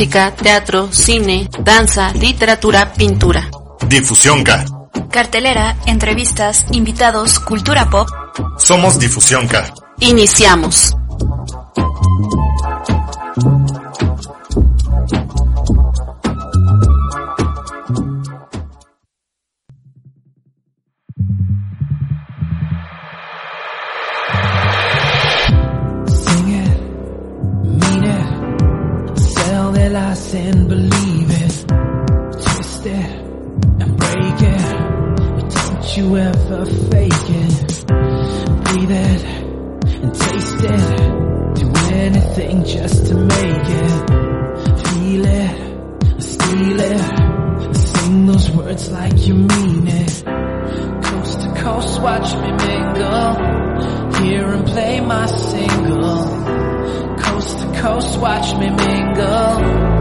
Música, teatro, cine, danza, literatura, pintura. Difusión K. Cartelera, entrevistas, invitados, cultura pop. Somos Difusión K. Iniciamos. Their lies and believe it, twist it and break it, but don't you ever fake it, breathe it and taste it, do anything just to make it, feel it, steal it, sing those words like you mean it, coast to coast watch me mingle. Hear and play my single. Coast to coast, watch me mingle.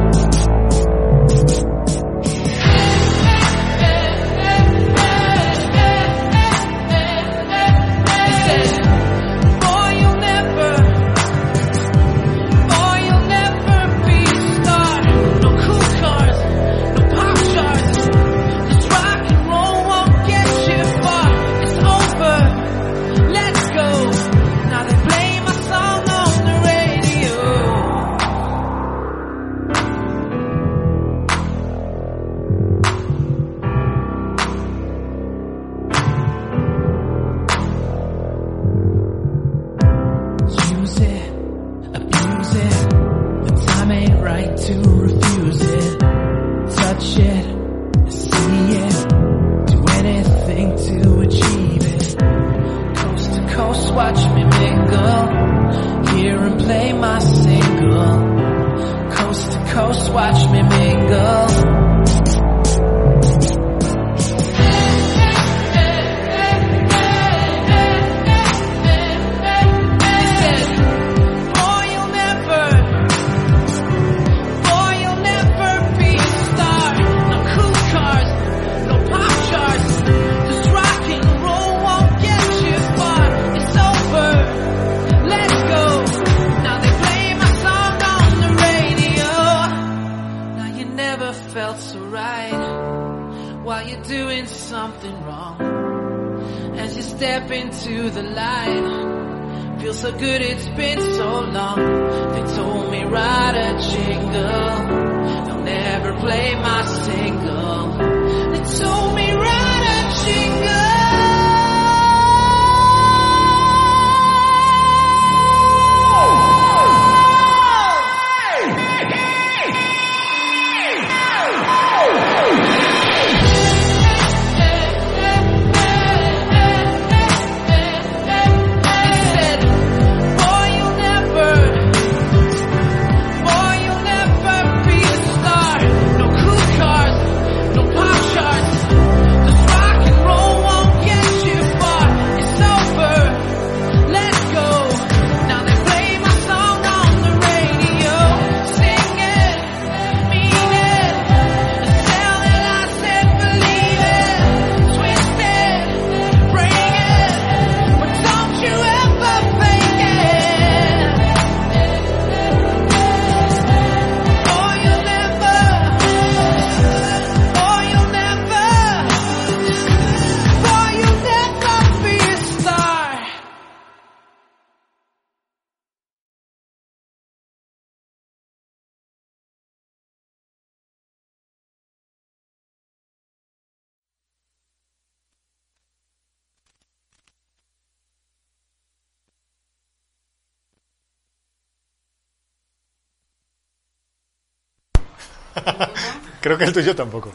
Creo que el tuyo tampoco.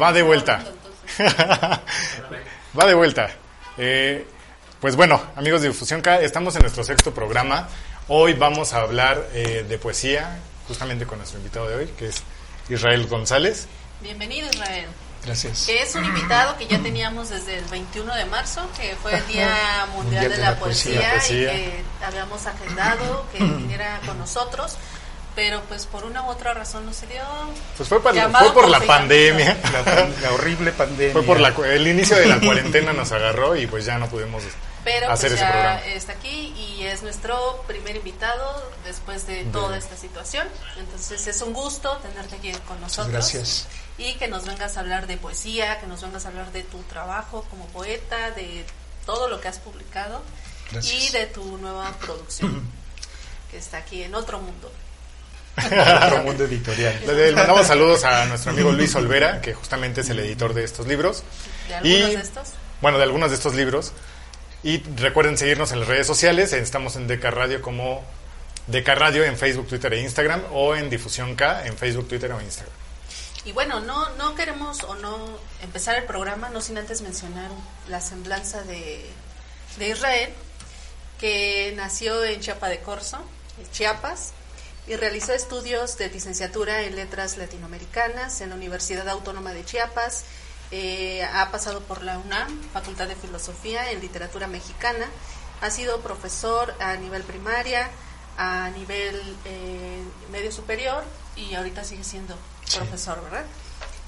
Va de vuelta. Va de vuelta. Eh, pues bueno, amigos de Difusión K, estamos en nuestro sexto programa. Hoy vamos a hablar eh, de poesía, justamente con nuestro invitado de hoy, que es Israel González. Bienvenido, Israel. Gracias. Que es un invitado que ya teníamos desde el 21 de marzo, que fue el Día Mundial de la Poesía, Poesía. y que habíamos agendado que viniera con nosotros, pero pues por una u otra razón no se dio. Pues fue, para- fue por la pandemia. La, horrible pandemia. Fue por la, el inicio de la cuarentena nos agarró y pues ya no pudimos Pero hacer pues ese ya programa. está aquí y es nuestro primer invitado después de toda esta situación. Entonces es un gusto tenerte aquí con nosotros. gracias. Y que nos vengas a hablar de poesía, que nos vengas a hablar de tu trabajo como poeta, de todo lo que has publicado Gracias. y de tu nueva producción que está aquí en otro mundo. Otro mundo editorial. Le, mandamos saludos a nuestro amigo Luis Olvera, que justamente es el editor de estos libros. ¿De algunos Y- de estos? Bueno, de algunos de estos libros. Y recuerden seguirnos en las redes sociales. Estamos en Deca Radio como Deca Radio en Facebook, Twitter e Instagram o en Difusión K en Facebook, Twitter o Instagram. Y bueno, no, no queremos o no empezar el programa no sin antes mencionar la semblanza de, de Israel, que nació en Chiapa de Corzo, en Chiapas, y realizó estudios de licenciatura en letras latinoamericanas en la Universidad Autónoma de Chiapas. Eh, ha pasado por la UNAM, Facultad de Filosofía en Literatura Mexicana. Ha sido profesor a nivel primaria, a nivel eh, medio superior y ahorita sigue siendo profesor, ¿verdad?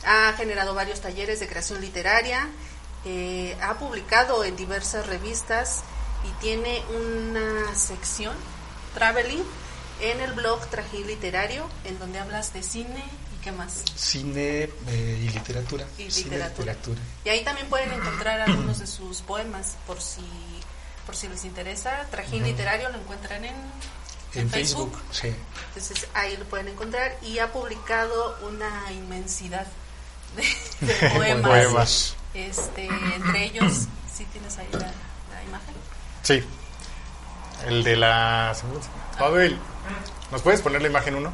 Ha generado varios talleres de creación literaria, eh, ha publicado en diversas revistas y tiene una sección, Traveling, en el blog Trajín Literario, en donde hablas de cine y qué más. Cine eh, y literatura. Y Cine literatura. Y ahí también pueden encontrar algunos de sus poemas por si por si les interesa. Trajín Literario lo encuentran en, En Facebook, sí. Entonces ahí lo pueden encontrar y ha publicado una inmensidad de, de poemas. Poemas. Este, entre ellos, si tienes ahí la, la imagen. Sí. El de la... Pavel, ¿nos puedes poner la imagen uno?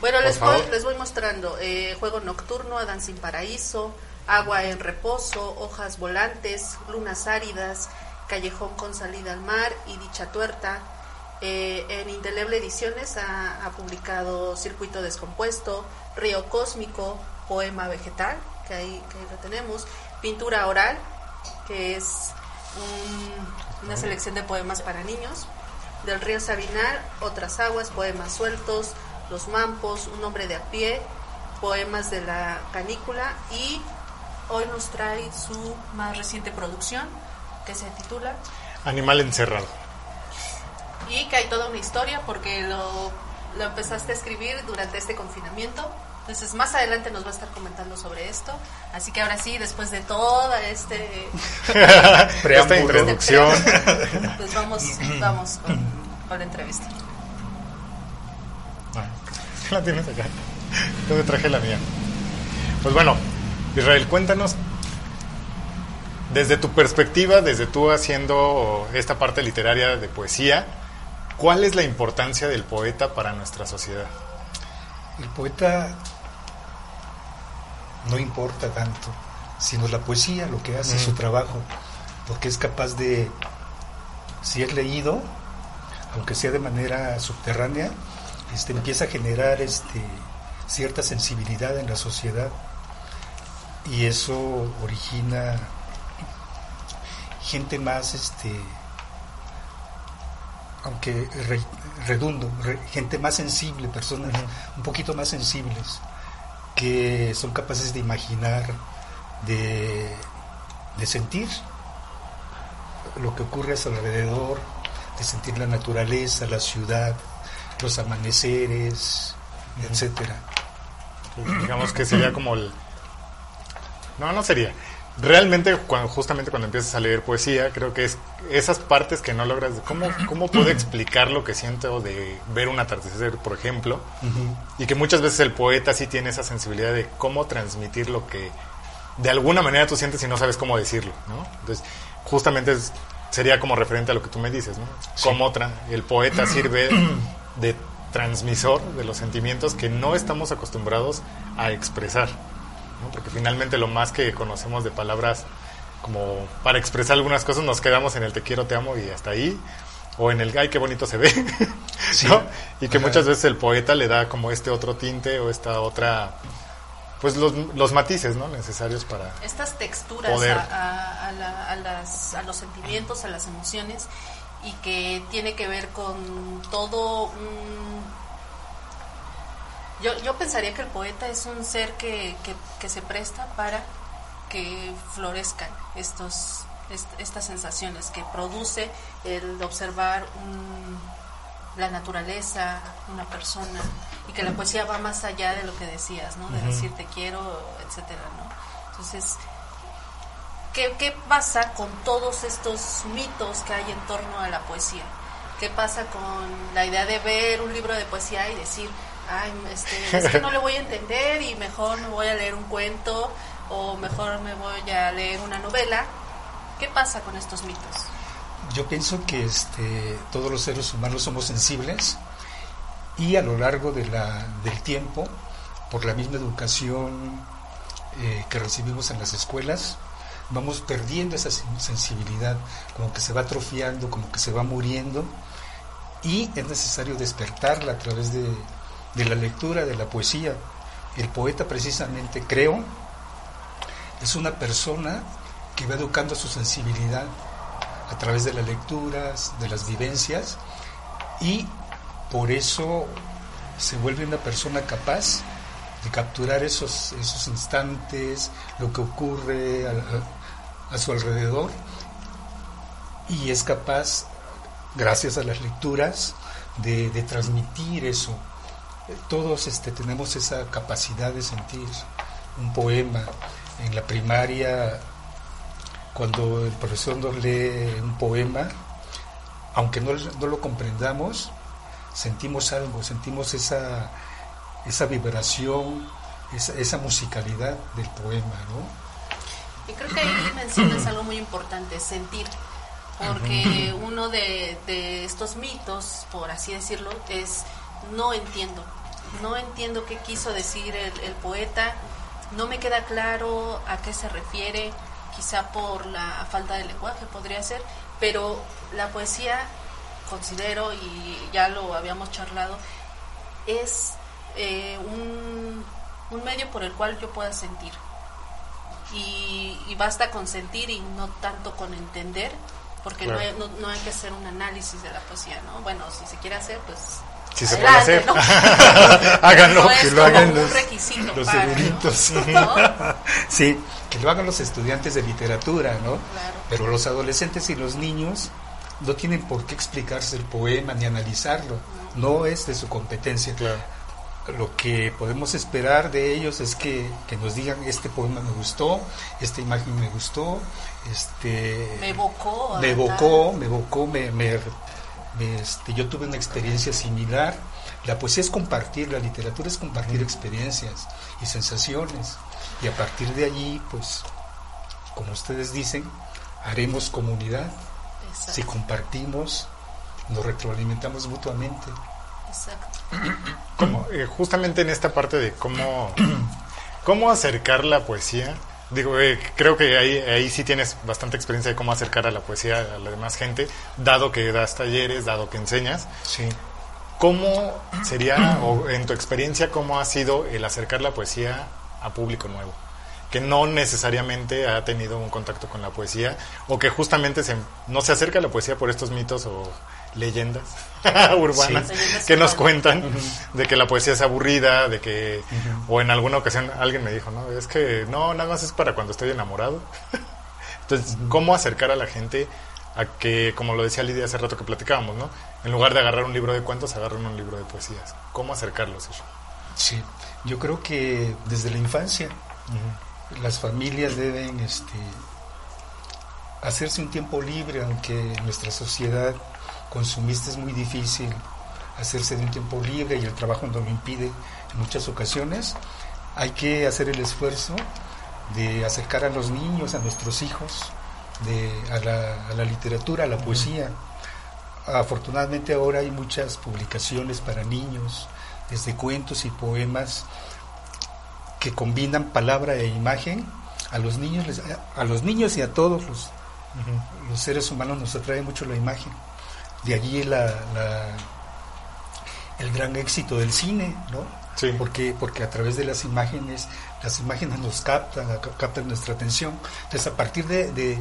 Bueno, Por les voy, les voy mostrando. eh, Juego Nocturno, Adán sin Paraíso, Agua en Reposo, Hojas Volantes, Lunas Áridas, Callejón con Salida al Mar y Dicha Tuerta. Eh, en Indeleble Ediciones ha, ha publicado Circuito Descompuesto, Río Cósmico, Poema Vegetal, que ahí, que ahí lo tenemos, Pintura Oral, que es un- una selección de poemas para niños, del río Sabinar, Otras Aguas, Poemas Sueltos, Los Mampos, Un Hombre de a pie, Poemas de la Canícula y hoy nos trae su más reciente producción que se titula Animal encerrado. y que hay toda una historia porque lo, lo empezaste a escribir durante este confinamiento. Entonces más adelante nos va a estar comentando sobre esto. Así que ahora sí, después de toda este, Esta introducción. pues vamos, vamos con, con la entrevista. La tienes acá. Yo me traje la mía. Pues bueno, Israel, cuéntanos desde tu perspectiva, desde tú haciendo esta parte literaria de poesía, ¿cuál es la importancia del poeta para nuestra sociedad? El poeta no importa tanto, sino la poesía, lo que hace, su trabajo, porque es capaz de, si es leído, aunque sea de manera subterránea, este, empieza a generar este, cierta sensibilidad en la sociedad y eso origina gente más, este, aunque re- redundo, re- gente más sensible, personas un poquito más sensibles, que son capaces de imaginar, de, de sentir lo que ocurre a su alrededor, de sentir la naturaleza, la ciudad, los amaneceres, etcétera. Digamos que sería como el... No, no sería. Realmente, cuando, justamente cuando empiezas a leer poesía, creo que es esas partes que no logras... ¿Cómo, cómo puedo explicar lo que siento de ver un atardecer, por ejemplo? Y que muchas veces el poeta sí tiene esa sensibilidad de cómo transmitir lo que de alguna manera tú sientes y no sabes cómo decirlo, ¿no? Entonces, justamente es- sería como referente a lo que tú me dices, ¿no? Cómo tra- el poeta sirve de transmisor de los sentimientos que no estamos acostumbrados a expresar. ¿No? Porque finalmente lo más que conocemos de palabras como para expresar algunas cosas nos quedamos en el te quiero, te amo y hasta ahí. O en el ay, qué bonito se ve. Sí. ¿no? Y que Ajá. muchas veces el poeta le da como este otro tinte o esta otra. Pues los, los matices ¿no? necesarios para. estas texturas Poder. a, a- a la- a las- a los sentimientos, a las emociones y que tiene que ver con todo un... Yo, yo pensaría que el poeta es un ser que, que- que se presta para que florezcan estos, est- estas sensaciones que produce el observar un- la naturaleza, una persona, y que la poesía va más allá de lo que decías, ¿no? De decir te quiero, etcétera, ¿no? Entonces, ¿qué, ¿qué pasa con todos estos mitos que hay en torno a la poesía? ¿Qué pasa con la idea de ver un libro de poesía y decir, ay, este, es que no le voy a entender y mejor me voy a leer un cuento o mejor me voy a leer una novela? ¿Qué pasa con estos mitos? Yo pienso que este, todos los seres humanos somos sensibles y a lo largo de la, del tiempo, por la misma educación eh, que recibimos en las escuelas, vamos perdiendo esa sen- sensibilidad, como que se va atrofiando, como que se va muriendo y es necesario despertarla a través de, de la lectura, de la poesía. El poeta precisamente, creo, es una persona que va educando su sensibilidad a través de las lecturas, de las vivencias, y por eso se vuelve una persona capaz de capturar esos, esos instantes, lo que ocurre a, su alrededor, y es capaz, gracias a las lecturas, de, de transmitir eso. Todos este, tenemos esa capacidad de sentir un poema. En la primaria cuando el profesor nos lee un poema, aunque no, no lo comprendamos, sentimos algo, sentimos esa, esa vibración, esa, esa musicalidad del poema, ¿no? Y creo que ahí mencionas algo muy importante, sentir. Porque uno de, de estos mitos, por así decirlo, es no entiendo. No entiendo qué quiso decir el, el poeta, no me queda claro a qué se refiere, quizá por la falta de lenguaje podría ser, pero la poesía, considero, y ya lo habíamos charlado, es eh, un, un medio por el cual yo pueda sentir y, y basta con sentir y no tanto con entender, porque no, hay, no, no hay que hacer un análisis de la poesía, ¿no? Bueno, si se quiere hacer, pues... Si se puede hacer. ¿no? Háganlo, No que lo hagan los- los para, ¿no? eruditos. ¿No? Sí, que lo hagan los estudiantes de literatura, ¿no? Claro. Pero los adolescentes y los niños no tienen por qué explicarse el poema ni analizarlo, no es de su competencia. Claro. Lo que podemos esperar de ellos es que, que nos digan, este poema me gustó, esta imagen me gustó, este... Me evocó. me evocó, me evocó, me, me- me, este, yo tuve una experiencia similar. La poesía es compartir, la literatura es compartir experiencias y sensaciones. Y a partir de allí, pues, como ustedes dicen, haremos comunidad. Exacto, Si compartimos, nos retroalimentamos mutuamente. exacto. Como, eh, justamente en esta parte de cómo, cómo acercar la poesía, digo, eh, creo que ahí, ahí sí tienes bastante experiencia de cómo acercar a la poesía a la demás gente, dado que das talleres, dado que enseñas. Sí. ¿Cómo sería, o en tu experiencia, cómo ha sido el acercar la poesía a público nuevo? Que no necesariamente ha tenido un contacto con la poesía, o que justamente se, no se acerca a la poesía por estos mitos o leyendas urbanas Sí. Que nos cuentan de que la poesía es aburrida, de que, o en alguna ocasión alguien me dijo, no, es que no, nada más es para cuando estoy enamorado. Entonces, ¿cómo acercar a la gente a que, como lo decía Lidia hace rato que platicábamos, ¿no? En lugar de agarrar un libro de cuentos, agarran un libro de poesías. ¿Cómo acercarlos? Eso? Sí, yo creo que desde la infancia las familias deben este, hacerse un tiempo libre, aunque nuestra sociedad consumista es muy difícil hacerse de un tiempo libre y el trabajo no lo impide en muchas ocasiones. Hay que hacer el esfuerzo de acercar a los niños, a nuestros hijos, de, a, la, a la literatura, a la poesía. afortunadamente ahora hay muchas publicaciones para niños, desde cuentos y poemas que combinan palabra e imagen. A los niños, les- a los niños y a todos los, los seres humanos nos atrae mucho la imagen. De allí la, la- el gran éxito del cine, ¿no? Sí. Porque, porque a través de las imágenes, las imágenes nos captan, ca- captan nuestra atención. Entonces, a partir de, de-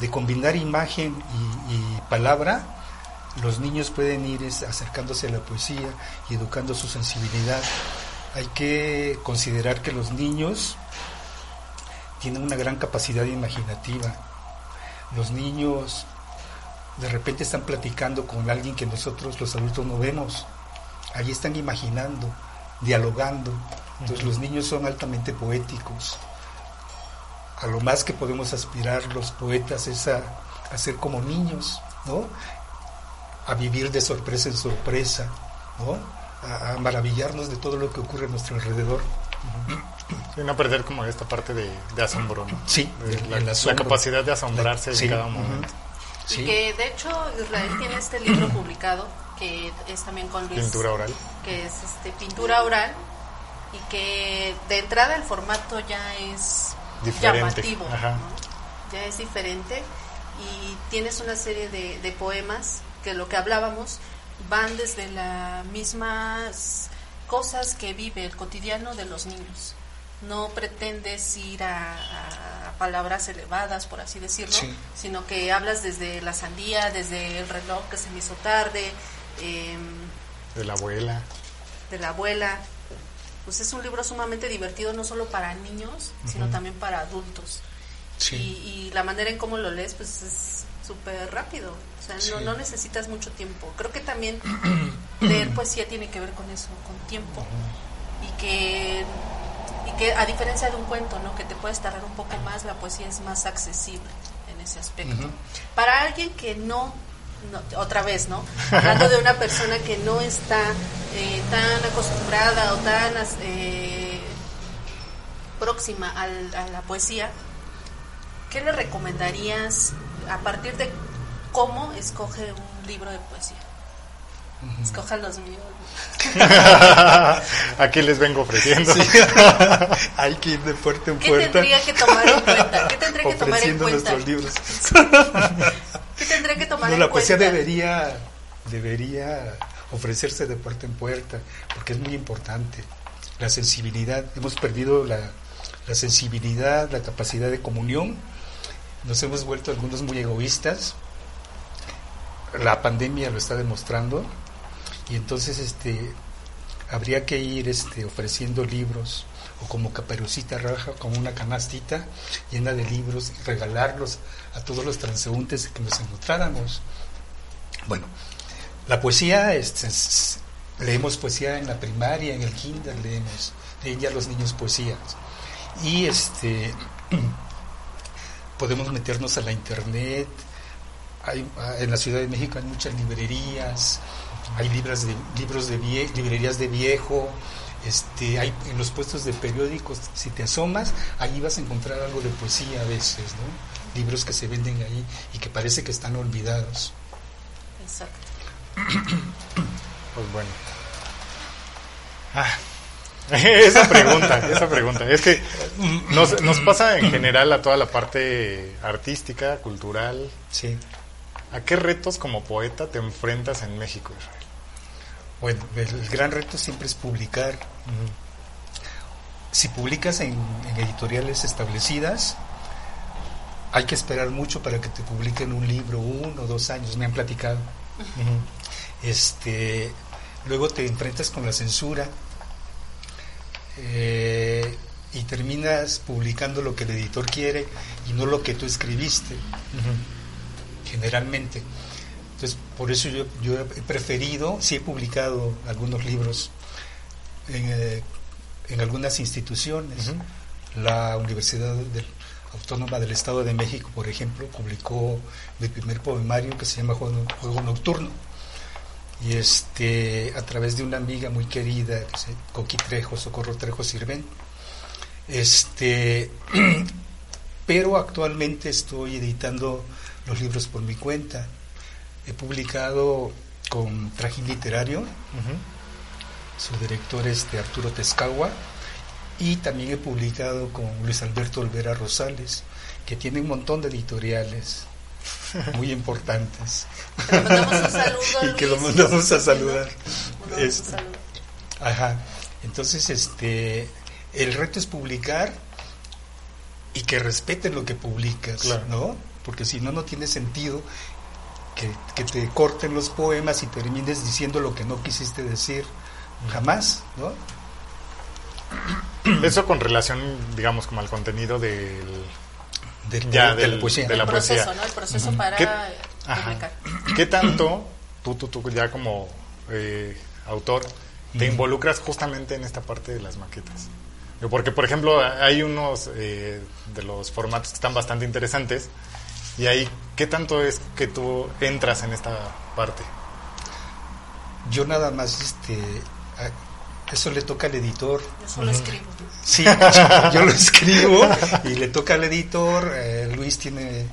de combinar imagen y, y palabra, los niños pueden ir acercándose a la poesía y educando su sensibilidad. Hay que considerar que los niños tienen una gran capacidad imaginativa. Los niños de repente están platicando con alguien que nosotros los adultos no vemos. Allí están imaginando, dialogando. Entonces los niños son altamente poéticos. A lo más que podemos aspirar los poetas es a, a ser como niños, ¿no? A vivir de sorpresa en sorpresa, ¿no? A, a maravillarnos de todo lo que ocurre a nuestro alrededor. Y no perder como esta parte de, de asombro, ¿no? Sí, De la, capacidad de asombrarse La- sí, en cada momento. Sí. Y que de hecho Israel tiene este libro publicado que es también con Luis Pintura oral. que es este pintura oral y que de entrada el formato ya es Diferente, llamativo, ajá. ¿no? ya es diferente y tienes una serie de, de poemas que lo que hablábamos van desde las mismas cosas que vive el cotidiano de los niños. No pretendes ir a, a palabras elevadas, por así decirlo, Sí. sino que hablas desde la sandía, desde el reloj que se me hizo tarde, em, De la abuela. de la abuela. Pues es un libro sumamente divertido, no solo para niños, sino también para adultos. Sí. Y, y la manera en cómo lo lees, pues es súper rápido. O sea, Sí. no, no necesitas mucho tiempo. Creo que también leer poesía tiene que ver con eso, con tiempo. Y que, y que a diferencia de un cuento, ¿no? Que te puedes tardar un poco más, la poesía es más accesible en ese aspecto. Para alguien que no, no- otra vez, ¿no? Hablando de una persona que no está eh, tan acostumbrada o tan eh, próxima al- a la poesía, ¿qué le recomendarías a partir de cómo escoge un libro de poesía? Escoja los míos. Aquí les vengo ofreciendo. Hay que ir de puerta en ¿Qué puerta. tendría que tomar en cuenta? ¿Qué tendría que tomar en ofreciendo cuenta? nuestros libros. ¿Qué tendría que tomar No, en la poesía cuenta? debería, debería ofrecerse de puerta en puerta, porque es muy importante. La sensibilidad, hemos perdido la, la sensibilidad, la capacidad de comunión, nos hemos vuelto algunos muy egoístas, la pandemia lo está demostrando, y entonces este habría que ir este, ofreciendo libros o como caperucita raja, como una canastita llena de libros y regalarlos a todos los transeúntes que nos encontráramos. Bueno, la poesía, este, es- leemos poesía en la primaria, en el kinder leemos, leen ya los niños poesías. Y este podemos meternos a la internet, hay, ah, en la Ciudad de México hay muchas librerías, hay libros de, libros de vie- librerías de viejo, este, hay en los puestos de periódicos, si te asomas, ahí vas a encontrar algo de poesía a veces, ¿no? Libros que se venden ahí y que parece que están olvidados. Exacto. Pues bueno. Ah, esa pregunta, esa pregunta. Es que nos, nos pasa en general a toda la parte artística, cultural. Sí. ¿A qué retos como poeta te enfrentas en México, Israel? Bueno, el, gran reto siempre es publicar. Si publicas en, en editoriales establecidas, hay que esperar mucho para que te publiquen un libro, uno o dos años, me han platicado. Este, luego te enfrentas con la censura eh, y terminas publicando lo que el editor quiere y no lo que tú escribiste, generalmente. Entonces, por eso yo, yo he preferido, sí he publicado algunos libros en, eh, en algunas instituciones. La Universidad del- Autónoma del Estado de México, por ejemplo, publicó mi primer poemario que se llama Juego, Juego Nocturno. Y este, a través de una amiga muy querida, que se, Coqui Trejo, Socorro Trejo Sirven. Este, pero actualmente estoy editando los libros por mi cuenta. he publicado con Trajín Literario, su director es de Arturo Tezcagua, y también he publicado con Luis Alberto Olvera Rosales, que tiene un montón de editoriales muy importantes. Mandamos saludo, y que lo mandamos a saludar. Este. Ajá. Entonces, este, el reto es publicar y que respeten lo que publicas, Claro. ¿no? Porque si no, no tiene sentido que, que te corten los poemas y termines diciendo lo que no quisiste decir jamás, ¿no? Eso con relación, digamos, como al contenido del... Del- Ya, de del- la poesía. de la el proceso, poesía. ¿no? El proceso para ¿Qué- publicar. ¿Qué tanto tú, tú, tú ya como eh, autor te involucras justamente en esta parte de las maquetas? Porque, por ejemplo, hay unos eh, de los formatos que están bastante interesantes y ahí, ¿qué tanto es que tú entras en esta parte? Yo nada más, este, eso le toca al editor. Yo solo escribo. Sí, yo lo escribo y le toca al editor. eh, Luis tiene,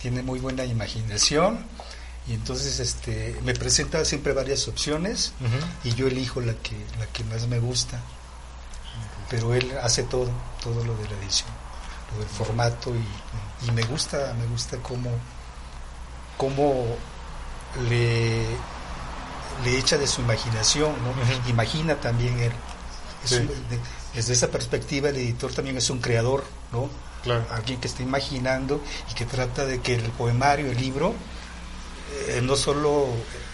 tiene muy buena imaginación y entonces este, me presenta siempre varias opciones y yo elijo la que, la que más me gusta. Pero él hace todo, todo lo de la edición, lo del formato y, y me gusta, me gusta cómo, cómo le, le echa de su imaginación, ¿no? Imagina también él. Es Sí. un- de- desde esa perspectiva el editor también es un creador, ¿no? Claro. Alguien que está imaginando y que trata de que el poemario, el libro, eh, no solo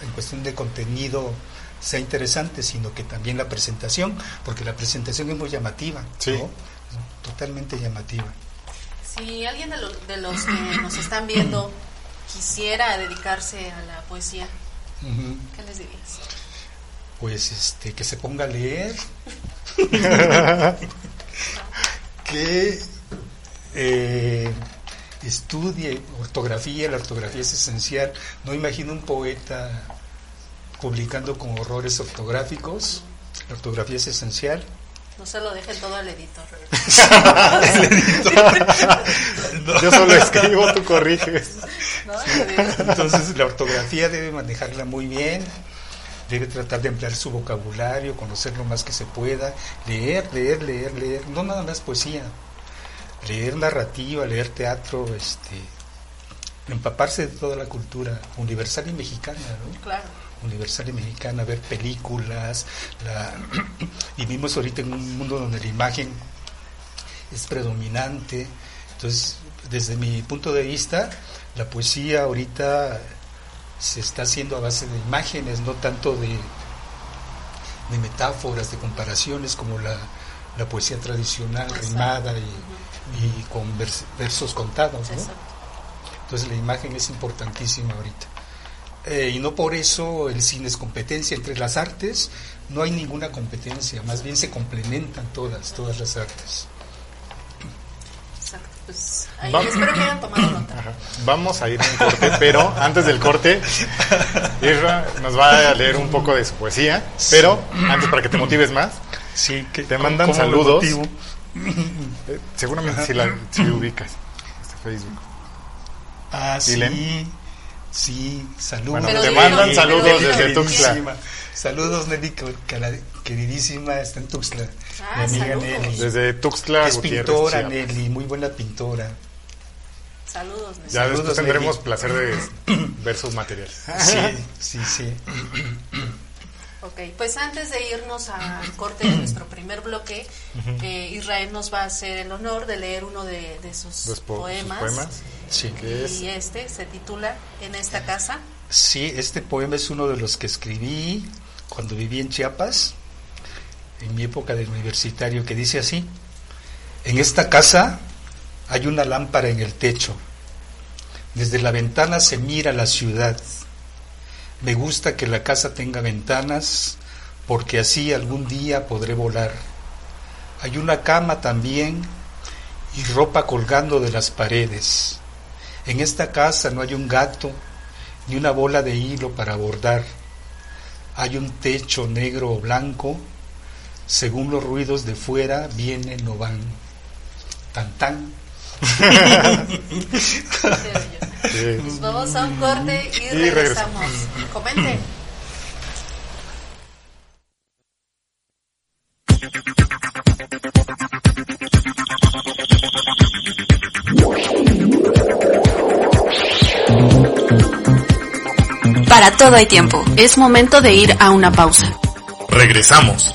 en cuestión de contenido sea interesante, sino que también la presentación, porque la presentación es muy llamativa, Sí. ¿no? Totalmente llamativa. Si alguien de, lo- de los que nos están viendo quisiera dedicarse a la poesía, Ujú. ¿qué les dirías? Pues este, que se ponga a leer, que eh, estudie ortografía, la ortografía es esencial. No imagino un poeta publicando con horrores ortográficos, la ortografía es esencial. No se lo dejen todo al editor. Yo solo escribo, tú corriges. Entonces la ortografía debe manejarla muy bien, debe tratar de emplear su vocabulario, conocer lo más que se pueda, leer, leer, leer, leer, no nada más poesía, leer narrativa, leer teatro, este, empaparse de toda la cultura universal y mexicana, ¿no? Claro. Universal y mexicana, ver películas, la, vivimos ahorita en un mundo donde la imagen es predominante, entonces desde mi punto de vista, la poesía ahorita se está haciendo a base de imágenes, no tanto de, de metáforas, de comparaciones como la, la poesía tradicional, Exacto. rimada y, y con vers- versos contados. Entonces la imagen es importantísima ahorita. Eh, y no por eso el cine es competencia. Entre las artes no hay ninguna competencia, más bien se complementan todas, todas las artes. Exacto. Pues ahí Va- espero que hayan tomado nota. Ajá. Vamos a ir a un corte, pero antes del corte, Isra nos va a leer un poco de su poesía, pero antes para que te motives más, Sí, que Te mandan ¿cómo me saludos. eh, seguramente si la si ubicas este Facebook. Ah, sí. Sí, saludos. Bueno, te mandan saludos desde. Tuxtla. Saludos, Nelly, que- que la- queridísima, está en Tuxtla. Ah, mi amiga saludos. Nelly. Desde Tuxtla, es Gutiérrez, pintora, Chiapas. Nelly, muy buena pintora. Saludos. Nelly. Ya Saludos, después tendremos Nelly. placer de ver sus materiales. Sí, sí, sí. Ok, pues antes de irnos al corte de nuestro primer bloque, eh, Israel nos va a hacer el honor de leer uno de, de sus, Los po- sus poemas. poemas. Sí. Que es Y este se titula En esta casa. Sí, este poema es uno de los que escribí cuando viví en Chiapas, en mi época de universitario, que dice así, en esta casa hay una lámpara en el techo, desde la ventana se mira la ciudad, me gusta que la casa tenga ventanas, porque así algún día podré volar. Hay una cama también y ropa colgando de las paredes. En esta casa no hay un gato, ni una bola de hilo para bordar. Hay un techo negro o blanco, según los ruidos de fuera vienen o van. Tan tan vamos a un corte y, regresamos. regresamos. Comente. Para todo hay tiempo. Es momento de ir a una pausa. Regresamos.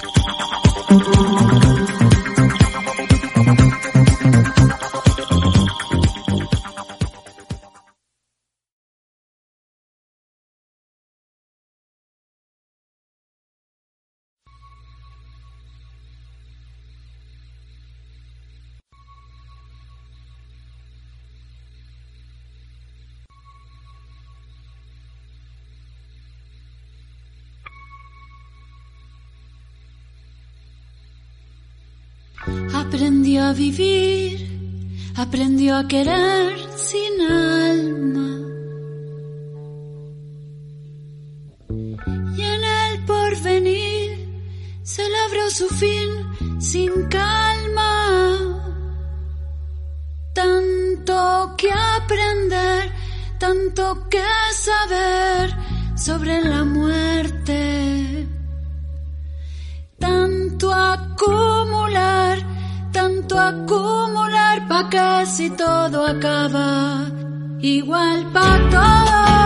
a vivir, aprendió a querer sin alma. Y en el porvenir celebró su fin sin calma. Tanto que aprender, tanto que saber sobre la muerte, tanto acumular acumular pa' casi todo acaba. Igual pa' todo.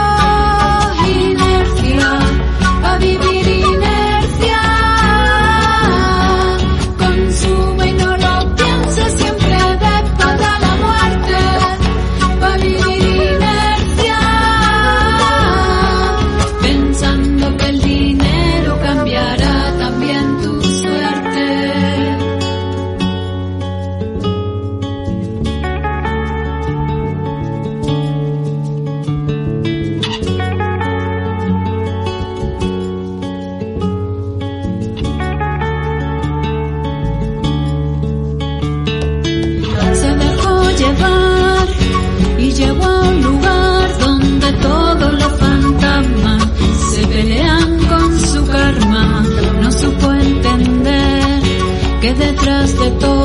de todo.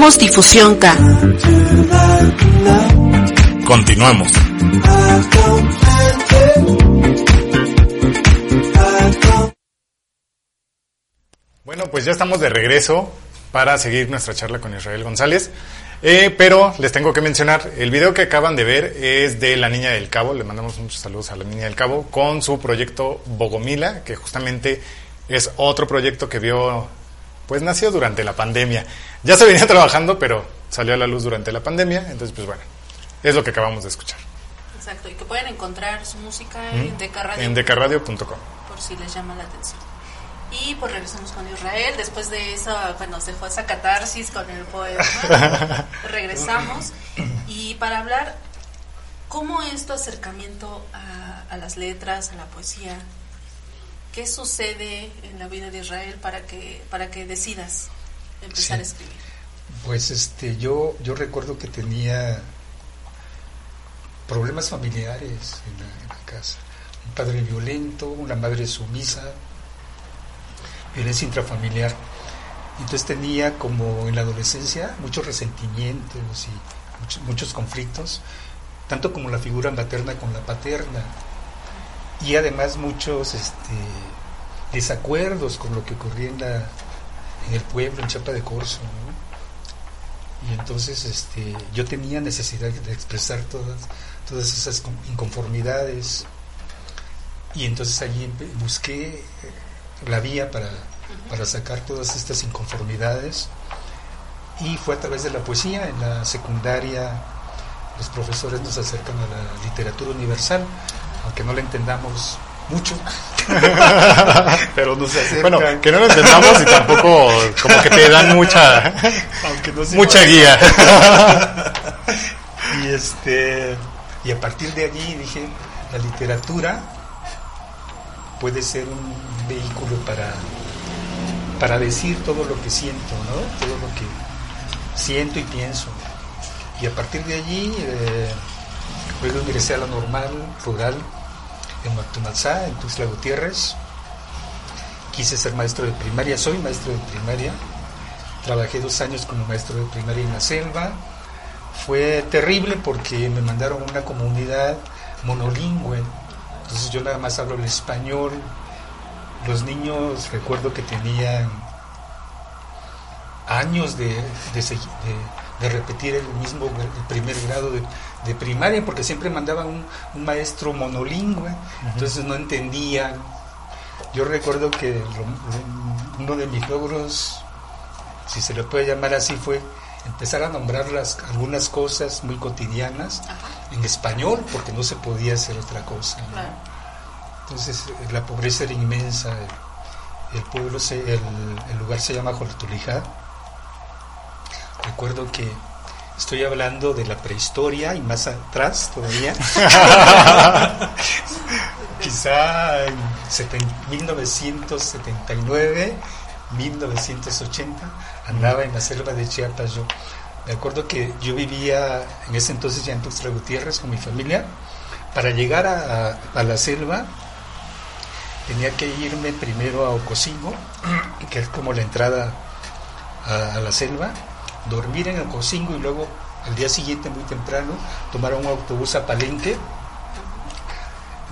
Somos Difusión K. Bueno, pues ya estamos de regreso para seguir nuestra charla con Israel González. Eh, pero les tengo que mencionar, el video que acaban de ver es de la Niña del Cabo, le mandamos muchos saludos a la Niña del Cabo, con su proyecto Bogomila, que justamente es otro proyecto que vio pues nació durante la pandemia. Ya se venía trabajando, pero salió a la luz durante la pandemia, entonces pues bueno, es lo que acabamos de escuchar. Exacto, y que pueden encontrar su música en Decaradio. En decarradio.com. por si les llama la atención. Y pues regresamos con Israel, después de eso, pues nos dejó esa catarsis con el poema. regresamos. Y para hablar, ¿cómo es tu acercamiento a, a las letras, a la poesía? ¿Qué sucede en la vida de Israel para que, para que decidas empezar Sí. a escribir? Pues este, yo, yo recuerdo que tenía problemas familiares en la, en la casa. Un padre violento, una madre sumisa, violencia intrafamiliar. Entonces tenía como en la adolescencia muchos resentimientos y muchos, muchos conflictos, tanto como la figura materna con la paterna. Y además muchos este, desacuerdos con lo que ocurría en, la, en el pueblo, en Chapa de Corzo. ¿no? Y entonces este, yo tenía necesidad de expresar todas, todas esas con- inconformidades. Y entonces allí busqué eh, la vía para, para sacar todas estas inconformidades. Y fue a través de la poesía. En la secundaria los profesores nos acercan a la literatura universal, aunque no la entendamos mucho. Pero nos acercan. Bueno, que no lo entendamos y tampoco como que te dan mucha, aunque no mucha guía. y este y a partir de allí dije la literatura puede ser un vehículo para para decir todo lo que siento no todo lo que siento y pienso y a partir de allí eh, luego ingresé a la normal rural en Mactonalzá en Tuxtla Gutiérrez quise ser maestro de primaria soy maestro de primaria trabajé dos años como maestro de primaria en la selva fue terrible porque me mandaron una comunidad monolingüe. Entonces yo nada más hablo el español. Los niños recuerdo que tenían años de, de, repetir el mismo el primer grado de, de primaria porque siempre mandaban un, un maestro monolingüe. Entonces no entendían. Yo recuerdo que lo- lo- uno de mis logros si se le puede llamar así, fue empezar a nombrar las, algunas cosas muy cotidianas en español, porque no se podía hacer otra cosa. ¿no? Claro. Entonces, eh, la pobreza era inmensa. El, el pueblo, se, el, el lugar se llama Joltulijá. Recuerdo que estoy hablando de la prehistoria y más atrás todavía. Quizá en seten- 1979, 1980, andaba en la selva de Chiapas yo. Me acuerdo que yo vivía en ese entonces ya en Tuxtla Gutiérrez con mi familia. Para llegar a, a- a la selva tenía que irme primero a Ocosingo, que es como la entrada a, a la selva, dormir en Ocosingo y luego al día siguiente muy temprano tomar un autobús a Palenque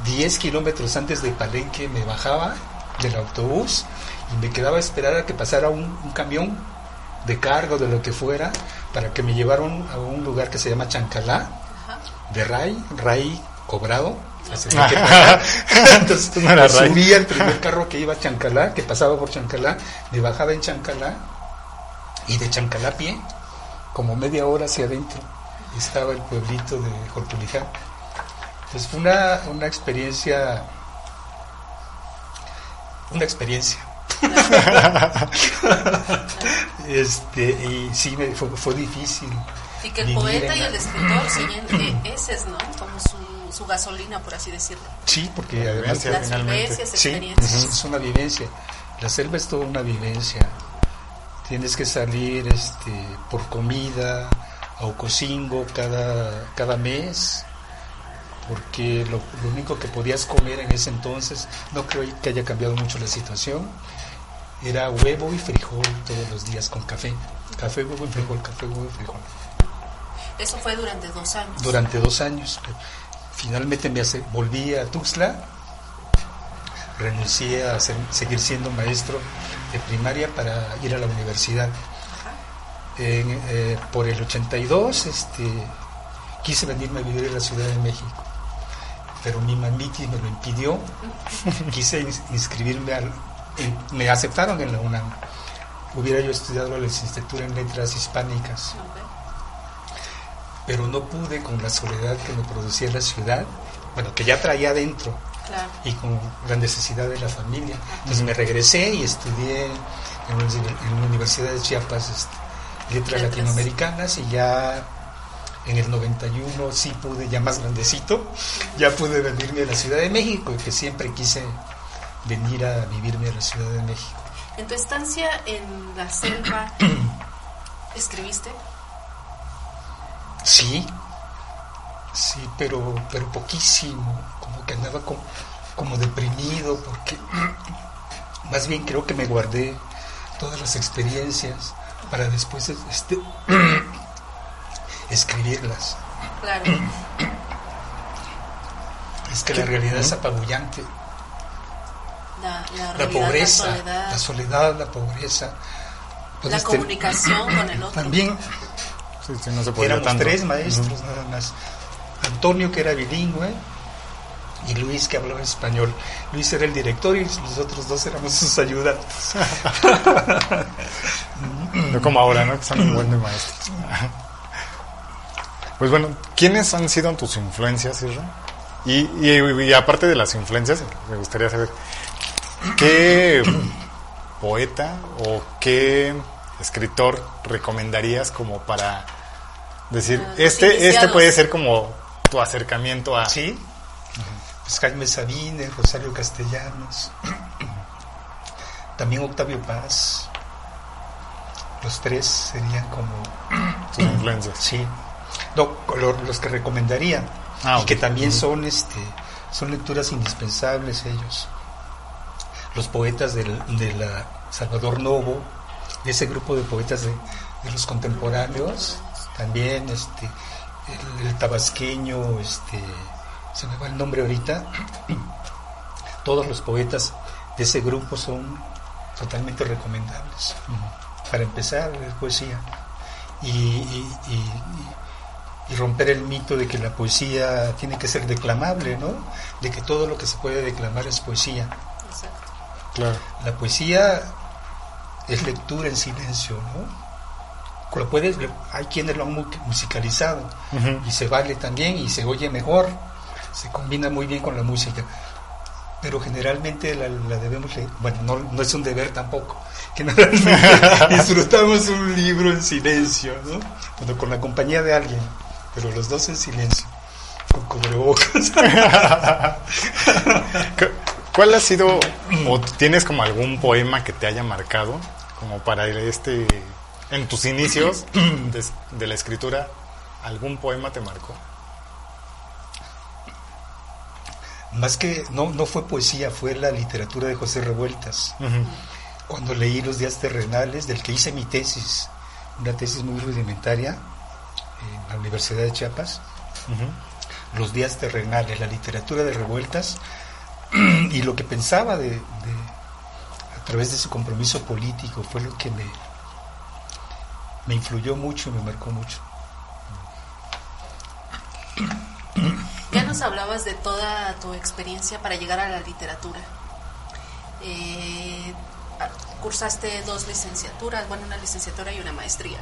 10 kilómetros antes de Palenque me bajaba del autobús y me quedaba a esperar a que pasara un, un camión de carga o de lo que fuera para que me llevaran a un lugar que se llama Chancalá, de Ray, Ray cobrado. así que pagar. Entonces No me subía el primer carro que iba a Chancalá, que pasaba por Chancalá, me bajaba en Chancalá y de Chancalá a pie, como media hora hacia adentro, estaba el pueblito de Jortulijá. Entonces fue una, una experiencia, una experiencia. este, y sí, me, fue, fue difícil. Y que el poeta y el escritor siguen eh, ese es, ¿no? Como su, su gasolina, por así decirlo. Sí, porque además Las vivencias, Sí, experiencias. es una vivencia. La selva es toda una vivencia. Tienes que salir este, por comida a Ocosingo cada, cada mes, porque lo, lo único que podías comer en ese entonces, no creo que haya cambiado mucho la situación, era huevo y frijol todos los días con café. Café, huevo y frijol, café, huevo y frijol. Eso fue durante dos años. Durante dos años. Finalmente me hace- volví a Tuxtla, renuncié a ser- seguir siendo maestro de primaria para ir a la universidad. En, eh, por el 82 este, quise venirme a vivir a la Ciudad de México, pero mi mamitis me lo impidió. quise ins- inscribirme al... en- me aceptaron en la UNAM. Hubiera yo estudiado la licenciatura en letras hispánicas, pero no pude con la soledad que me producía la ciudad, bueno, que ya traía adentro Claro. y con la necesidad de la familia. Entonces me regresé y estudié en la, Universidad de Chiapas este, letras Letras. latinoamericanas y ya en el 91 sí pude, ya más grandecito, ya pude venirme a la Ciudad de México y que siempre quise venir a vivirme a la Ciudad de México. En tu estancia en la selva, ¿escribiste? Sí, sí, pero, pero poquísimo, como que andaba como, como deprimido, porque más bien creo que me guardé todas las experiencias para después este, escribirlas. Claro. Es que la realidad es apabullante. La, la, La pobreza, la soledad, la soledad, la pobreza. Pues la este, comunicación con el otro. También Sí, sí, no se podía éramos tanto. tres maestros nada más. Antonio que era bilingüe y Luis que hablaba español. Luis era el director y los otros dos éramos sus ayudantes. No como ahora, ¿no? Que son un buen de maestros. Pues bueno, ¿quiénes han sido tus influencias, Isra? Y, y, y aparte de las influencias, me gustaría saber, ¿qué poeta o qué escritor recomendarías como para decir, Ah, este, este puede ser como tu acercamiento a... ¿Sí? Pues Jaime Sabine, Rosario Castellanos, también Octavio Paz. Los tres serían como influencias? Sí. No, lo- los que recomendaría. Ah, y que también son este son lecturas indispensables ellos. Los poetas del, de la Salvador Novo, ese grupo de poetas de, de los contemporáneos, también este el, el tabasqueño, este se me va el nombre ahorita. Todos los poetas de ese grupo son totalmente recomendables. Para empezar, es poesía. Y, y- y- romper el mito de que la poesía tiene que ser declamable, ¿no? De que todo lo que se puede declamar es poesía. Exacto. Claro. La poesía es lectura en silencio, ¿no? Lo puedes, hay quienes lo han mu- musicalizado y se vale también y se oye mejor, se combina muy bien con la música. Pero generalmente la, la debemos leer, bueno, no, no es un deber tampoco, generalmente disfrutamos un libro en silencio, ¿no? Con la compañía de alguien, pero los dos en silencio, con cubrebocas. ¿Cu- ¿Cuál ha sido, o tienes como algún poema que te haya marcado, como para este, en tus inicios de la escritura, algún poema te marcó? Más que, no, no fue poesía, fue la literatura de José Revueltas. Cuando leí Los días terrenales, del que hice mi tesis, una tesis muy rudimentaria en la Universidad de Chiapas, Los días terrenales, la literatura de Revueltas, y lo que pensaba de, de- a través de su compromiso político fue lo que me, me influyó mucho y me marcó mucho. Ya nos hablabas de toda tu experiencia para llegar a la literatura. Eh, cursaste dos licenciaturas, bueno, una licenciatura y una maestría.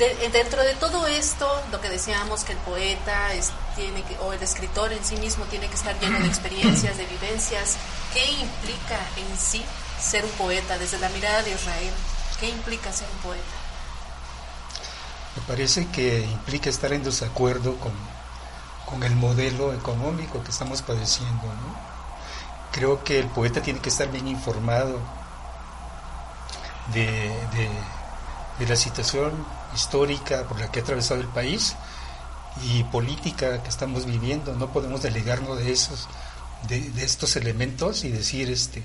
Eh, dentro de todo esto, lo que decíamos que el poeta es- tiene que, o el escritor en sí mismo tiene que estar lleno de experiencias, de vivencias, ¿qué implica en sí ser un poeta desde la mirada de Israel? ¿Qué implica ser un poeta? Me parece que implica estar en desacuerdo con, con el modelo económico que estamos padeciendo. ¿no? Creo que el poeta tiene que estar bien informado de, de- la situación histórica por la que ha atravesado el país y política que estamos viviendo. No podemos delegarnos de esos, de, de estos elementos y decir, este,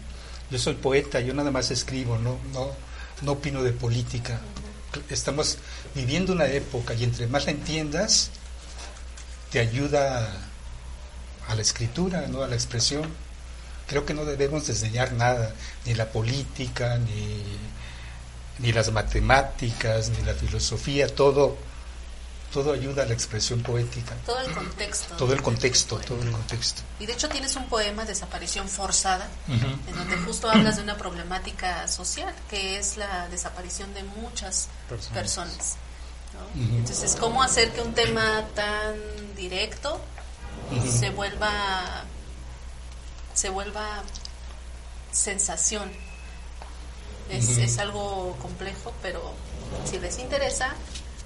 yo soy poeta, yo nada más escribo, no, no, no opino de política. Estamos viviendo una época y entre más la entiendas, te ayuda a, la escritura, ¿no? a la expresión. Creo que no debemos desdeñar nada, ni la política, ni, ni las matemáticas, ni la filosofía, todo, todo ayuda a la expresión poética. Todo el contexto. Todo el contexto, todo el contexto. Y de hecho tienes un poema, Desaparición Forzada, en donde justo hablas de una problemática social, que es la desaparición de muchas Personas. personas. ¿no? Ujú. Entonces, ¿cómo hacer que un tema tan directo se vuelva se vuelva sensación? Es algo complejo, pero si les interesa,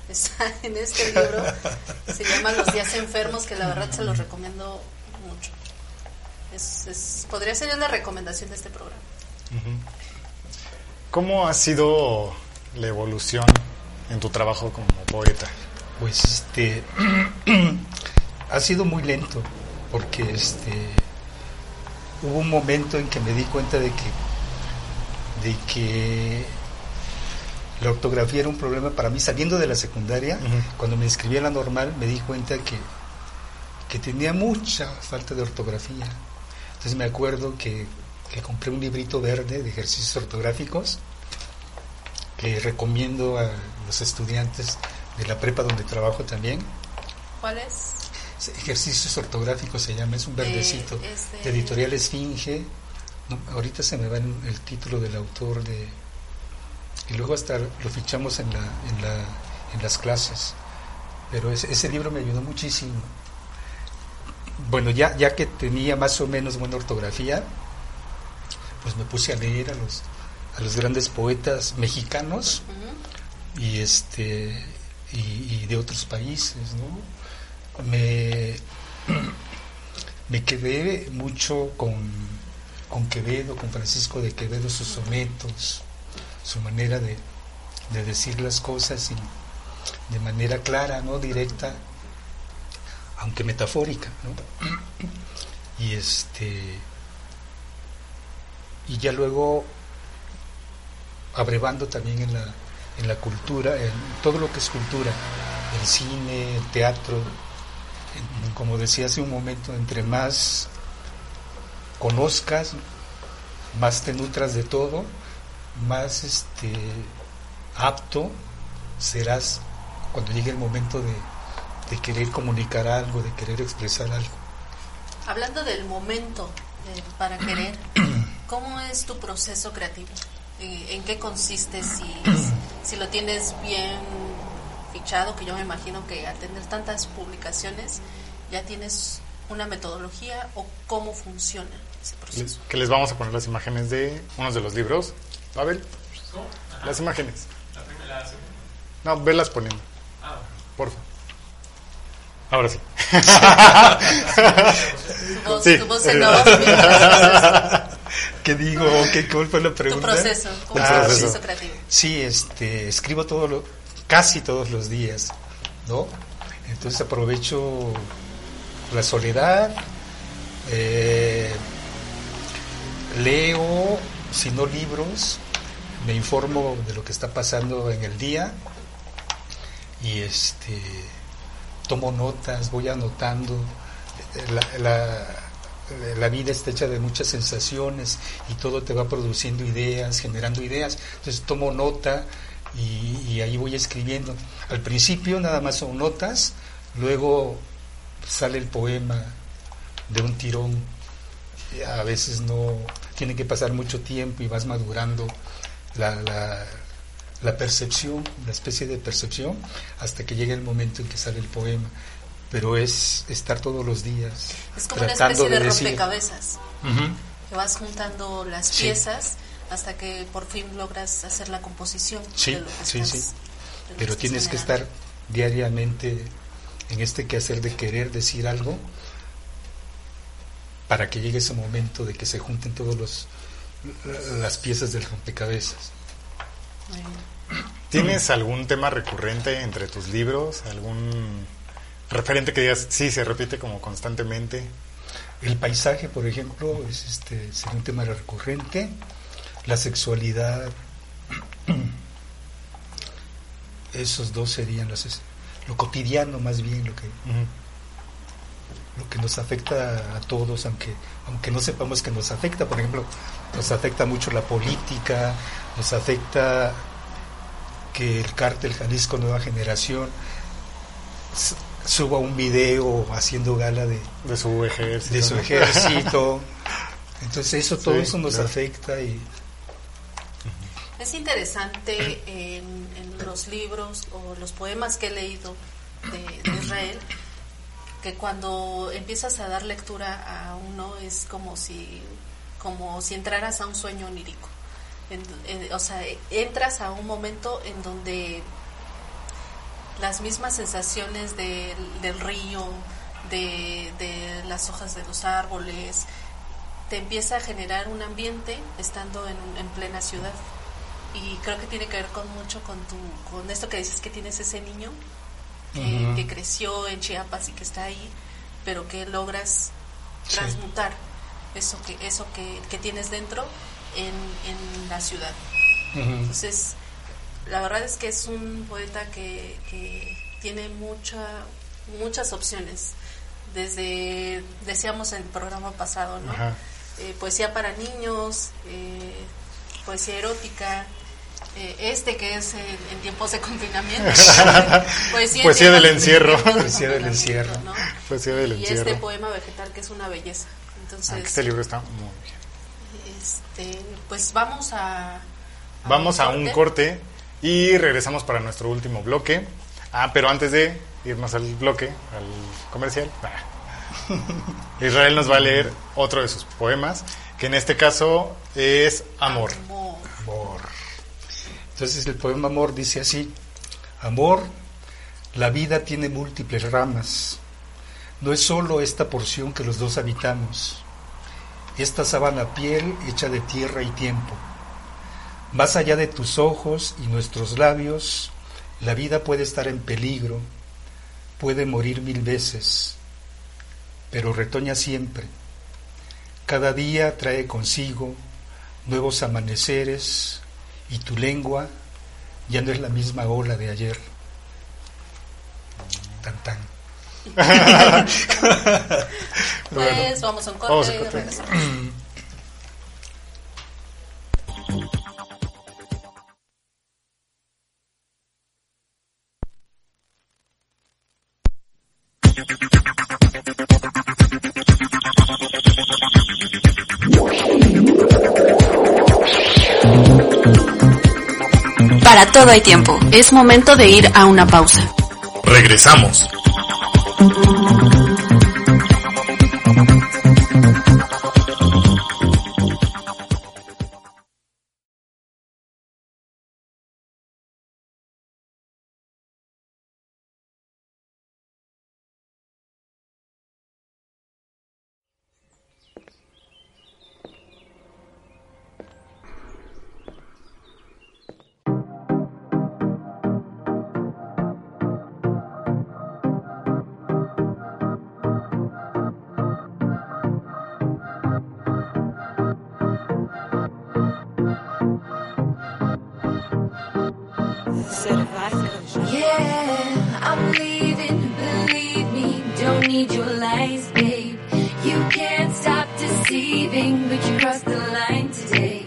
está en este libro, se llama Los días enfermos, que la verdad se los recomiendo mucho. Es, es- podría ser la recomendación de este programa. ¿Cómo ha sido la evolución en tu trabajo como poeta? Pues este ha sido muy lento porque este hubo un momento en que me di cuenta de que de que la ortografía era un problema para mí saliendo de la secundaria cuando me inscribí a la normal me di cuenta que que tenía mucha falta de ortografía entonces me acuerdo que, que compré un librito verde de ejercicios ortográficos que recomiendo a los estudiantes de la prepa donde trabajo también. ¿Cuál es? Ejercicios ortográficos se llama, es un De- verdecito. es de- de editorial Esfinge. No, ahorita se me va el título del autor de... Y luego hasta lo fichamos en, la, en, la, en las clases. Pero ese, ese libro me ayudó muchísimo. Bueno, ya, ya que tenía más o menos buena ortografía, pues me puse a leer a los, a los grandes poetas mexicanos y este y, y de otros países ¿no? me me quedé mucho con con Quevedo con Francisco de Quevedo sus sonetos su manera de, de decir las cosas y de manera clara no directa aunque metafórica ¿no? y este y ya luego abrevando también en la, en la cultura, en todo lo que es cultura, el cine, el teatro, como decía hace un momento, entre más conozcas, más te nutras de todo, más este apto serás cuando llegue el momento de, de querer comunicar algo, de querer expresar algo. Hablando del momento eh, para querer, ¿cómo es tu proceso creativo? ¿En qué consiste? Si, si lo tienes bien fichado, que yo me imagino que al tener tantas publicaciones ya tienes una metodología o cómo funciona ese proceso. Que les vamos a poner las imágenes de unos de los libros. Abel, las imágenes. No, velas poniendo. Porfa. Ahora sí. Tu voz, Sí. tu voz en off, mientras- ¿Qué digo? ¿Qué, ¿Cuál fue la tu pregunta? proceso, ¿cómo tu proceso. proceso creativo? Sí, este, escribo todo lo, casi todos los días, ¿no? Entonces aprovecho la soledad, eh, leo, si no libros, me informo de lo que está pasando en el día y este tomo notas, voy anotando. La, la- vida está hecha de muchas sensaciones y todo te va produciendo ideas, generando ideas. Entonces tomo nota y, y ahí voy escribiendo. Al principio nada más son notas, luego sale el poema de un tirón. A veces no tiene que pasar mucho tiempo y vas madurando la, la, la percepción, la especie de percepción, hasta que llega el momento en que sale el poema. Pero es estar todos los días. Es como una tratando especie de, rompecabezas. Que vas juntando las Sí. piezas hasta que por fin logras hacer la composición Sí, de lo que sí, estás- sí. que Pero tienes que estar diariamente en este quehacer de querer decir algo para que llegue ese momento de que se junten todos los las piezas del rompecabezas. ¿Tienes algún tema recurrente entre tus libros? ¿Algún referente que digas, sí, se repite como constantemente? El paisaje, por ejemplo, es este sería un tema recurrente. La sexualidad, esos dos serían las, lo cotidiano más bien lo que lo que nos afecta a todos, aunque, aunque no sepamos que nos afecta. Por ejemplo, nos afecta mucho la política, nos afecta que el cártel Jalisco Nueva Generación suba un video haciendo gala de, De su ejército. de su ¿no? ejército. Entonces eso, todo Sí, eso nos claro. afecta y Es interesante en, en los libros o los poemas que he leído de, de Israel que cuando empiezas a dar lectura a uno es como si como si entraras a un sueño onírico. O sea, entras a un momento en donde las mismas sensaciones del río, de, de las hojas de los árboles, te empieza a generar un ambiente estando en, en plena ciudad. Y creo que tiene que ver con mucho con tu, con esto que dices que tienes ese niño que, creció en Chiapas y que está ahí, pero que logras Sí. transmutar eso que, eso que, que tienes dentro en, en la ciudad. Entonces, la verdad es que es un poeta que, que tiene mucha, muchas opciones. Desde, decíamos en el programa pasado, ¿no? Eh, poesía para niños, eh, poesía erótica, eh, este que es en, tiempos de confinamiento. poesía, en Poesía del encierro. Poesía del encierro. ¿no? Poesía del Y este poema vegetal que es una belleza. Entonces, Ah, este libro está muy bien. este, pues vamos a... Vamos a un corte y regresamos para nuestro último bloque. Ah, pero antes de irnos al bloque, al comercial, Israel nos va a leer otro de sus poemas, que en este caso es Amor. Amor. amor. Entonces el poema Amor dice así, Amor, la vida tiene múltiples ramas, no es solo esta porción que los dos habitamos, esta sábana piel hecha de tierra y tiempo. Más allá de tus ojos y nuestros labios, la vida puede estar en peligro, puede morir mil veces, pero retoña siempre. Cada día trae consigo nuevos amaneceres y tu lengua ya no es la misma ola de ayer. Tan tan. Pues vamos a un corte. Vamos a corte. Para todo hay tiempo. Es momento de ir a una pausa. Regresamos. Need your lies, babe. You can't stop deceiving, but you crossed the line today.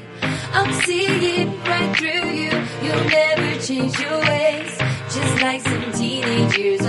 I'm seeing right through you, you'll never change your ways. Just like some teenagers,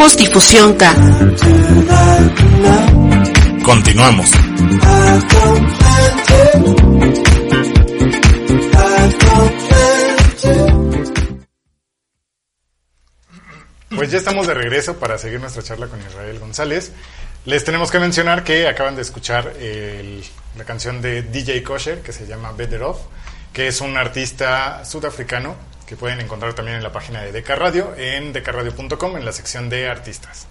Difusión K. Continuamos. Pues ya estamos de regreso para seguir nuestra charla con Israel González. Les tenemos que mencionar que acaban de escuchar el- la canción de DJ Kosher que se llama Better Off, que es un artista sudafricano que pueden encontrar también en la página de Deca Radio, en decaradio.com, en la sección de artistas.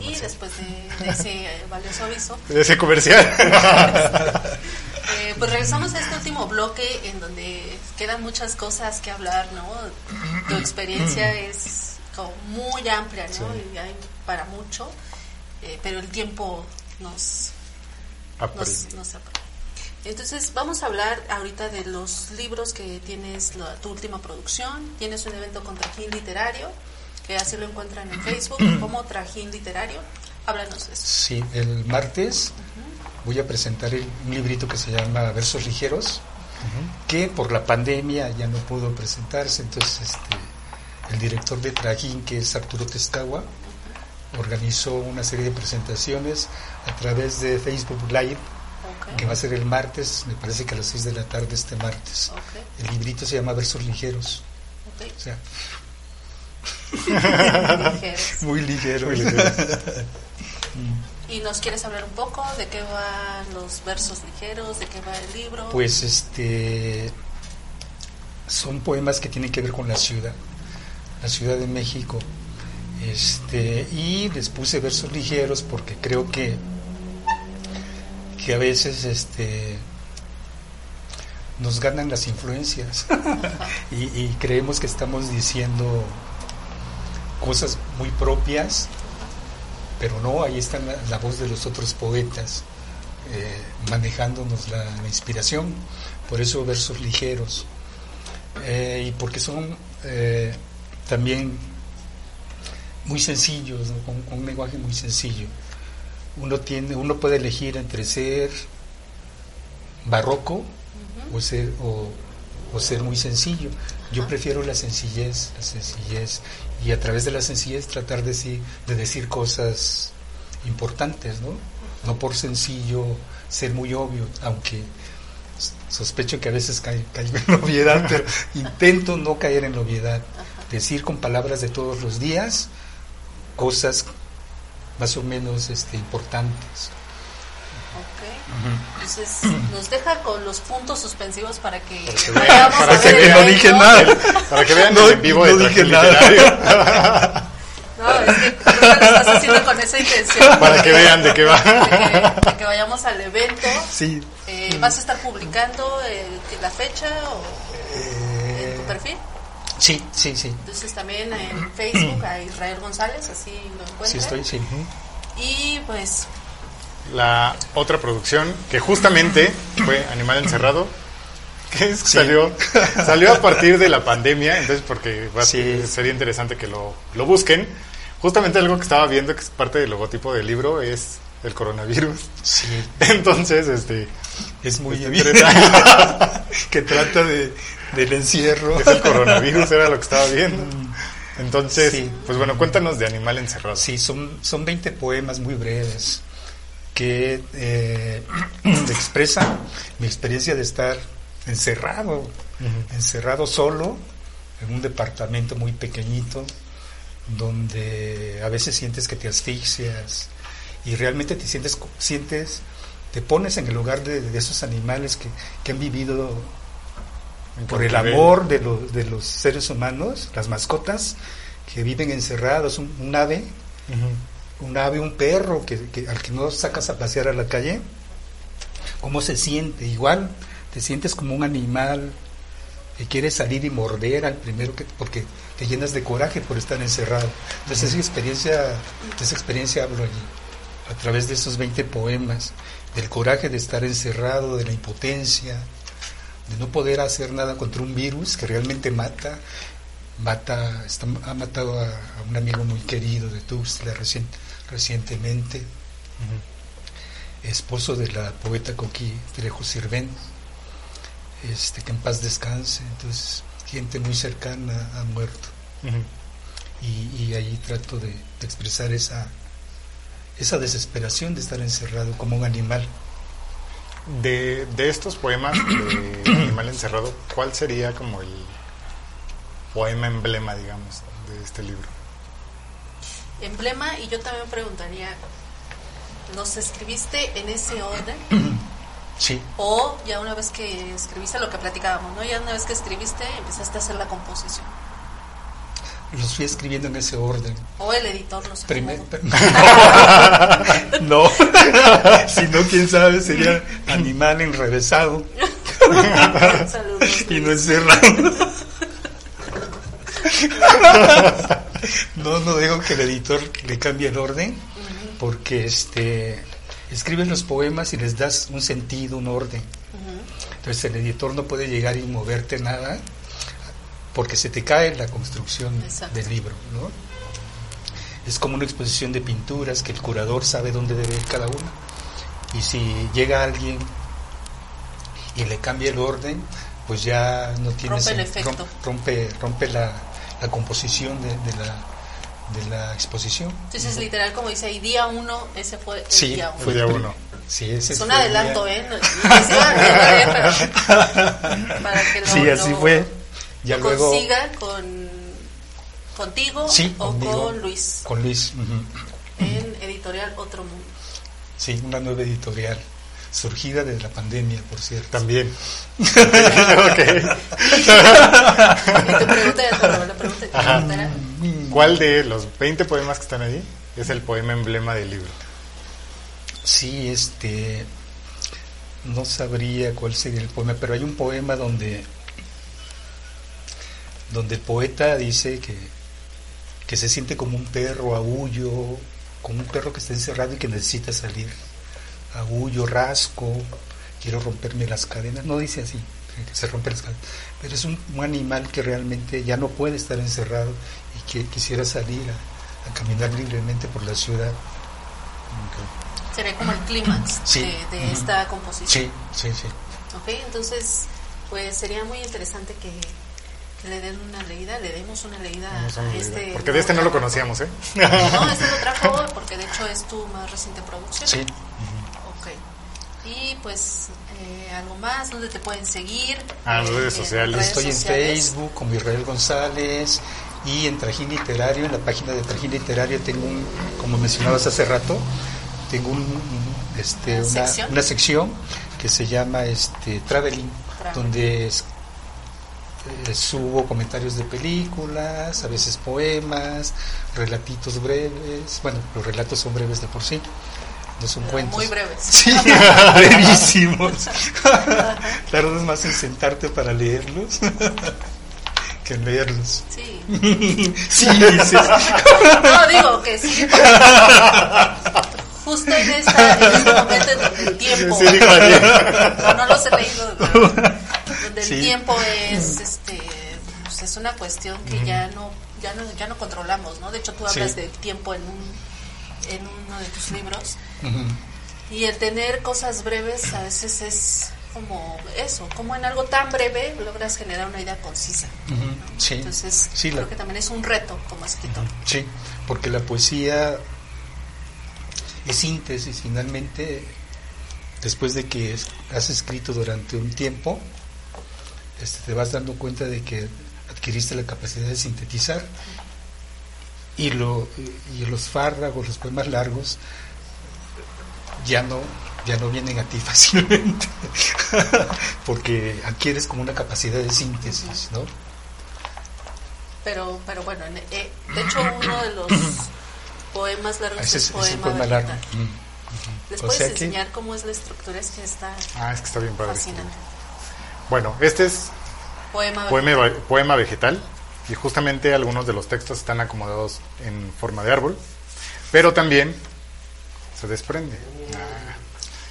Y después de, de ese valioso aviso, Ese comercial. eh, pues regresamos a este último bloque en donde quedan muchas cosas que hablar, ¿no? Tu experiencia es como muy amplia, ¿no? Y hay para mucho, eh, pero el tiempo nos, nos, nos. Entonces vamos a hablar ahorita de los libros que tienes, la- tu última producción. Tienes un evento con Trajín Literario, que así lo encuentran en Facebook como Trajín Literario. Háblanos de eso. Sí, el martes voy a presentar el- un librito que se llama Versos Ligeros, que por la pandemia ya no pudo presentarse, entonces este, el director de Trajín, que es Arturo Testagua, organizó una serie de presentaciones a través de Facebook Live, Que va a ser el martes, me parece que a las 6 de la tarde este martes. El librito se llama Versos Ligeros, Ok. o sea, Ligeros. muy ligero. ¿Y nos quieres hablar un poco de qué van los versos ligeros, de qué va el libro? Pues este son poemas que tienen que ver con la ciudad, la Ciudad de México. Este, y les puse versos ligeros porque creo que que a veces este nos ganan las influencias. Y, creemos que estamos diciendo cosas muy propias, pero no, ahí está la, voz de los otros poetas eh, manejándonos la, inspiración, por eso versos ligeros, Eh, y porque son eh, también muy sencillos, con un lenguaje muy sencillo. Uno, tiene, uno puede elegir entre ser barroco o, ser, o, o ser muy sencillo. Yo prefiero la sencillez, la sencillez, y a través de la sencillez tratar de, decir- de decir cosas importantes, ¿no? No por sencillo ser muy obvio, aunque sospecho que a veces ca- caigo en obviedad, pero intento no caer en obviedad. Decir con palabras de todos los días cosas más o menos este, importantes. Ok. Entonces, nos deja con los puntos suspensivos para que, Para que vayamos vean, a para ver que el vean. no dije nada. Para que vean No, el en vivo no de dije nada. Literario. No, es que lo estás haciendo con esa intención. Para que vean de qué va. De que, de que vayamos al evento. Sí. Eh, ¿Vas a estar publicando eh, la fecha o en tu perfil? Sí, sí, sí. Entonces también en Facebook a Israel González, así lo encuentran. Sí estoy, sí. Y pues La otra producción que justamente fue Animal Encerrado, que es- salió, salió a partir de la pandemia, entonces porque va a- Sí. sería interesante que lo, lo busquen. Justamente algo que estaba viendo que es parte del logotipo del libro es el coronavirus. Sí. Entonces, este, Es muy interesante. que trata de, del encierro. es el coronavirus, era lo que estaba viendo. Entonces, Sí. pues bueno, cuéntanos de Animal Encerrado. Sí, son, son 20 poemas muy breves que eh, expresan mi experiencia de estar encerrado, encerrado solo en un departamento muy pequeñito donde a veces sientes que te asfixias y realmente te sientes, sientes te pones en el lugar de, de esos animales que, que han vivido por el amor de, los de los seres humanos, las mascotas que viven encerrados, un, un ave, un ave, un perro que, que- al que no sacas a pasear a la calle, ¿cómo se siente? Igual te sientes como un animal que quiere salir y morder al primero que porque te llenas de coraje por estar encerrado. Entonces esa experiencia, de esa experiencia hablo allí, a través de esos 20 poemas, del coraje de estar encerrado, de la impotencia, de no poder hacer nada contra un virus que realmente mata, mata, está- ha matado a, a un amigo muy querido de Tuxtla recien- recientemente, esposo de la poeta Coqui Trejo Sirven, este, que en paz descanse, entonces gente muy cercana ha muerto. Y, y ahí trato de, de expresar esa, esa desesperación de estar encerrado como un animal. De, de estos poemas de Animal Encerrado, ¿cuál sería como el poema emblema, digamos, de este libro? Emblema, y yo también preguntaría, ¿los escribiste en ese orden? Sí, O ya una vez que escribiste lo que platicábamos, ¿no? Ya una vez que escribiste empezaste a hacer la composición. Los fui escribiendo en ese orden. O el editor los Primer- no, si no, quién sabe, sería animal enrevesado Saludos. y no encerrado. No, no digo que el editor le cambie el orden, porque este escribes los poemas y les das un sentido, un orden. Entonces el editor no puede llegar y moverte nada, porque se te cae la construcción Exacto. del libro, ¿no? Es como una exposición de pinturas que el curador sabe dónde debe ir cada una. Y si llega alguien y le cambia el orden, pues ya no tiene Rompe el efecto. rom- rompe, rompe la, la composición de, de la, de la exposición. Entonces, literal, como dice ahí, día uno, ese fue el Sí, día uno. fue Día uno. Sí, ese Es un fue el adelanto, día- ¿eh? No- no pero para que lo, Sí, así lo- fue. Ya lo luego consiga con contigo Sí, o conmigo. con Luis con Luis. en editorial Otro Mundo. Sí, una nueva editorial surgida de la pandemia, por cierto. También. Tu pregunta la pregunta. era, ¿Cuál de los 20 poemas que están ahí es el poema emblema del libro? Sí, este no sabría cuál sería el poema, pero hay un poema donde donde el poeta dice que, que se siente como un perro aullo, como un perro que está encerrado y que necesita salir. Aullo, rasco, quiero romperme las cadenas. No dice así, que se rompe las cadenas, pero es un, un animal que realmente ya no puede estar encerrado y que quisiera salir a, a caminar libremente por la ciudad. sería como el clímax Sí. de, de esta composición. Sí, sí, sí. Ok, entonces, pues sería muy interesante que le den una leída, le demos una leída Vamos a este. Porque de este no lo conocíamos, ¿eh? No, este lo trajo porque de hecho es tu más reciente producción. Sí. Ok. Y pues, eh, algo más, ¿dónde te pueden seguir? Ah, Eh, redes sociales. redes Estoy en. Facebook con Israel González y en Trajín Literario, en la página de Trajín Literario tengo un, como mencionabas hace rato, tengo un, un, este, ¿Una una, sección? una sección que se llama este Traveling, Traveling. donde es- eh, subo comentarios de películas, a veces poemas, relatitos breves, bueno, los relatos son breves de por sí, no son Pero cuentos. Muy breves. Sí, brevísimos. Tardas más en sentarte para leerlos que en leerlos. Sí. Sí, sí. No, digo que sí. Justo en, esta, en este momento en el tiempo. Sí. No, los he leído. Donde el Sí. tiempo es, este, pues es una cuestión que ya no, ya no, ya no controlamos, ¿no? De hecho, tú hablas Sí. del tiempo en un, en uno de tus libros. Y el tener cosas breves a veces es como eso, como en algo tan breve logras generar una idea concisa. Sí, Entonces, sí, la- creo que también es un reto como escritor. sí, porque la poesía es síntesis finalmente, después de que has escrito durante un tiempo, este, te vas dando cuenta de que adquiriste la capacidad de sintetizar y, lo, y los fárragos, los poemas largos, ya no, ya no vienen a ti fácilmente, porque adquieres como una capacidad de síntesis, ¿no? Pero, pero bueno, en- eh, de hecho uno de los poemas largos Ese es, es, es poema un poema largo. Mm. ¿Les O puedes que- enseñar cómo es la estructura? Es que está Ah, es que está bien padre. fascinante. Bueno, este es Poema, poema, vegetal. poema vegetal y justamente algunos de los textos están acomodados en forma de árbol, pero también se desprende.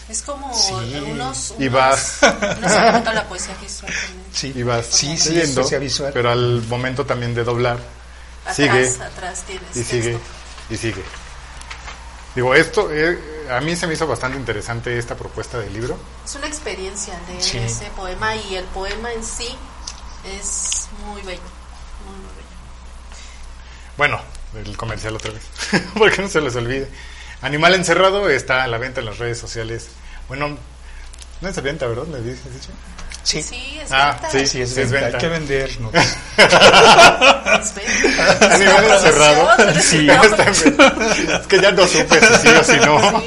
Es como Sí. unos, Y vas- la poesía visual también. Sí, Y vas sí, sí, leyendo, visual. pero al momento también de doblar, Atrás, sigue atrás tienes y texto. sigue y sigue. Digo, esto eh, a mí se me hizo bastante interesante esta propuesta del libro. Es una experiencia de Sí. ese poema y el poema en sí es muy bello, muy, muy bello. Bueno, el comercial otra vez, porque no se les olvide. Animal encerrado está a la venta en las redes sociales. Bueno, no es a venta, ¿verdad? ¿Me dices, dicho? Sí, Sí, es Ah, venta. sí, sí, es, Sí, es venta. venta. Hay que vendernos. Es venta. Animal encerrado. promoción, Sí, no. está en- es que ya no supe si sí o si no.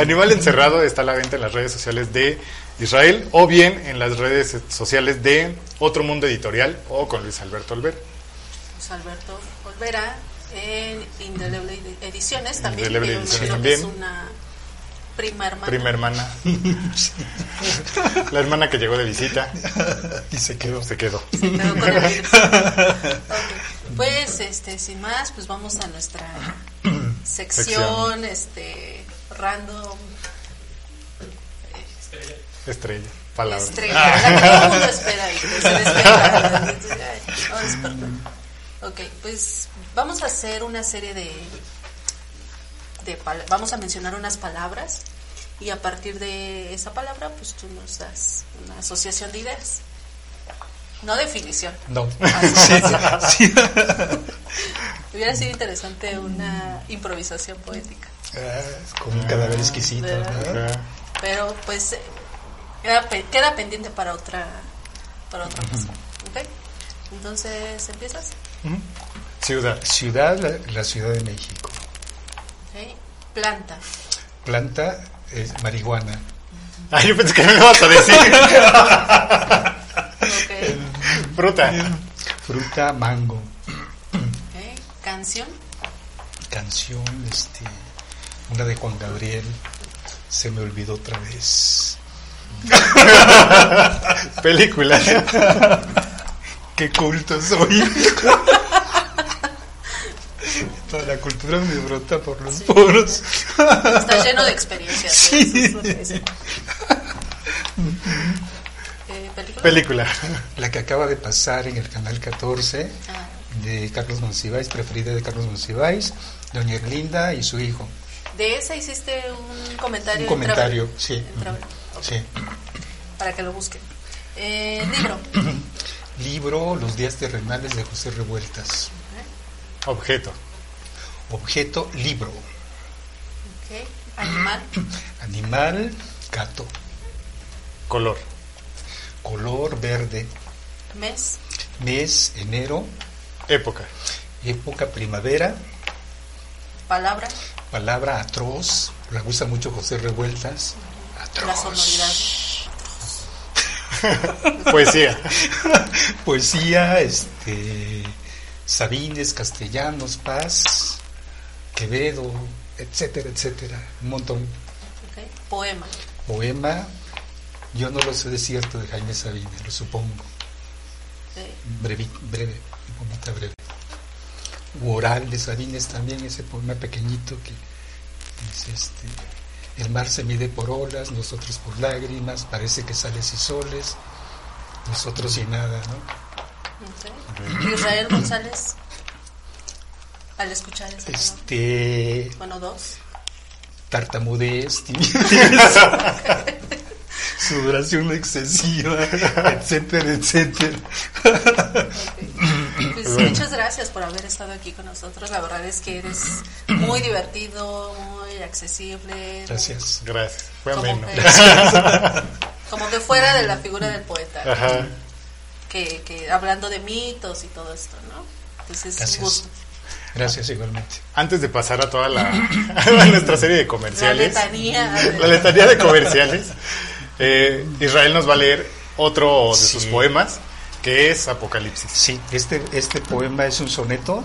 Animal encerrado está a la venta en las redes sociales de Israel o bien en las redes sociales de Otro Mundo Editorial o con Luis Alberto Olver. Luis Alberto Olvera en Indeleble Ediciones también. Indeleble Ediciones que es también. una prima hermana. Prima hermana. La hermana que llegó de visita y se quedó. se quedó. Se quedó con el virus. Ok. Pues, este, sin más, pues vamos a nuestra sección, este, random, Estrella. Palabra. estrella, la que todo el mundo espera y que se despega. Ok, pues vamos a hacer una serie de, de vamos a mencionar unas palabras y a partir de esa palabra, pues tú nos das una asociación de ideas. No definición. No. Sí. Hubiera sido interesante una improvisación poética. Ah, Con un cadáver exquisito. ¿verdad? Ajá. Pero pues queda, pe- queda pendiente para otra para otra. ¿Ok? Entonces, ¿empiezas? Ciudad. Ciudad, la, la Ciudad de México. Planta. Planta, es marihuana. Ah, yo pensé que me ibas a decir. Fruta. Fruta, mango. ok. Canción. Canción, este, una de Juan Gabriel. Se me olvidó otra vez. Película. Qué culto soy. La cultura me brota por los poros. Está lleno de experiencias. Sí. Eso que es. Eh, ¿Película? Película. La que acaba de pasar en el canal 14 Ah, de Carlos Monsiváis, preferida de Carlos Monsiváis, Doña Erlinda y su hijo. de esa hiciste un comentario. Un en comentario, sí. en Sí. Para que lo busquen. Eh, libro. Libro Los días terrenales de José Revueltas. Objeto. Objeto, libro. Ok. Animal. Animal, gato. Color. Color, verde. Mes. Mes, enero. Época. Época, primavera. Palabra. Palabra, atroz. La gusta mucho José Revueltas. Atroz. La sonoridad. Poesía. Poesía, este, Sabines, Castellanos, Paz, Quevedo, etcétera, etcétera. Un montón. Poema. Poema, yo no lo sé de cierto de Jaime Sabines, lo supongo. Ok. Brevi, breve, un poquito breve. U oral de Sabines también, ese poema pequeñito que dice este. El mar se mide por olas, nosotros por lágrimas, parece que sales y soles, nosotros y nada, ¿no? Israel González. Al escuchar tema. Este, Bueno, dos. tartamudez, timidez, sudoración excesiva, etcétera, etcétera. Pues muchas gracias por haber estado aquí con nosotros. La verdad es que eres muy divertido, muy accesible. Gracias. Gracias. Fue Como ameno. que, como que fuera de la figura del poeta. Ajá. Que, que hablando de mitos y todo esto, ¿no? Entonces, un Gracias. Gracias igualmente. Antes de pasar a toda la a nuestra serie de La comerciales, letanía. la letanía de comerciales, eh, Israel nos va a leer otro de sus Sí. poemas, que es Apocalipsis. Sí, este, este poema es un soneto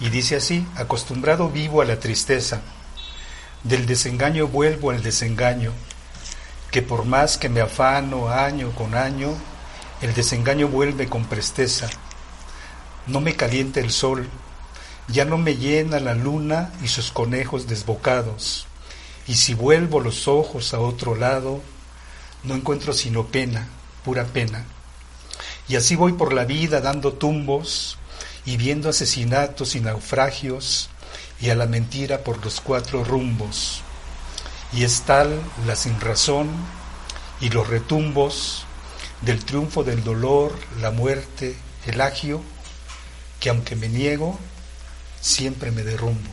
y dice así, acostumbrado vivo a la tristeza, del desengaño vuelvo al desengaño, que por más que me afano año con año, el desengaño vuelve con presteza. No me calienta el sol, ya no me llena la luna y sus conejos desbocados, y si vuelvo los ojos a otro lado, no encuentro sino pena, pura pena. Y así voy por la vida dando tumbos y viendo asesinatos y naufragios y a la mentira por los cuatro rumbos. Y es tal la sinrazón y los retumbos del triunfo del dolor, la muerte, el agio, que que aunque me niego, siempre me derrumbo.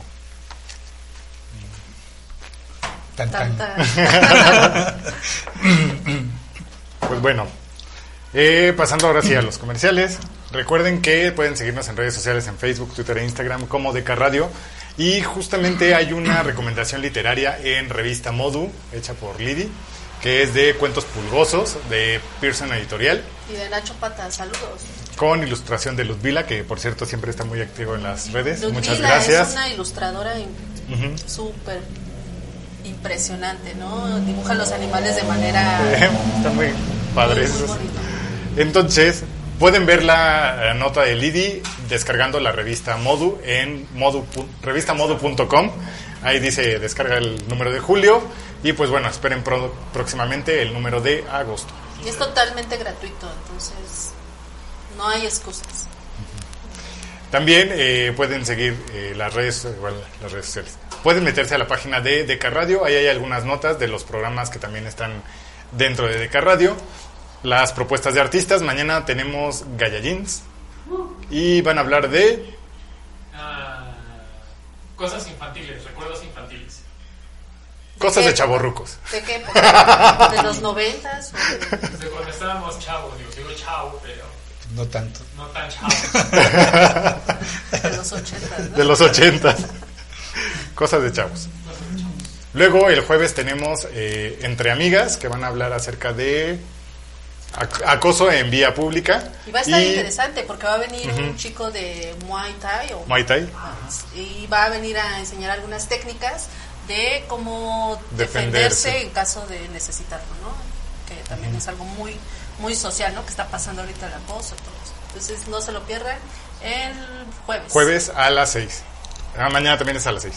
Tan, Tan. Pues bueno, eh, pasando ahora sí a los comerciales. Recuerden que pueden seguirnos en redes sociales, en Facebook, Twitter e Instagram como Deca Radio. Y justamente hay una recomendación literaria en revista Modu, hecha por Lidi, que es de cuentos pulgosos de Pearson Editorial, Y de Nacho Pata, saludos. Con ilustración de Ludvila, que por cierto siempre está muy activo en las redes. Ludmila Muchas gracias. es una ilustradora Ujú. súper impresionante, ¿no? Dibuja los animales de manera Está muy padre. muy, muy. Entonces, pueden ver la, nota de Lidi descargando la revista Modu en modu, revistamodu.com. Ahí dice descarga el número de julio. Y pues bueno, esperen pro- próximamente el número de agosto. Y es totalmente gratuito, entonces no hay excusas. También eh, pueden seguir eh, las redes, bueno, las redes sociales. Pueden meterse a la página de Deca Radio. Ahí hay algunas notas de los programas que también están dentro de Deca Radio. Las propuestas de artistas. Mañana tenemos Gallagins. Y van a hablar de Ah, cosas infantiles, recuerdos infantiles. cosas qué? de chavorrucos. ¿De qué época? ¿De los noventas? de- cuando estábamos chavos, digo, digo chavo, pero No tanto. no tan chavo. de los ochentas, ¿no? De los 80. Cosas de chavos. Luego el jueves tenemos eh, Entre Amigas, que van a hablar acerca de ac- acoso en vía pública. Y va a estar y interesante porque va a venir un chico de Muay Thai o Muay Thai. y va a venir a enseñar algunas técnicas de cómo Defenderse. defenderse, en caso de necesitarlo, ¿no? Que también es algo muy muy social, ¿no? Que está pasando ahorita el acoso, todo eso. Entonces no se lo pierdan el jueves. Jueves a las 6. Ah, mañana también es a las 6.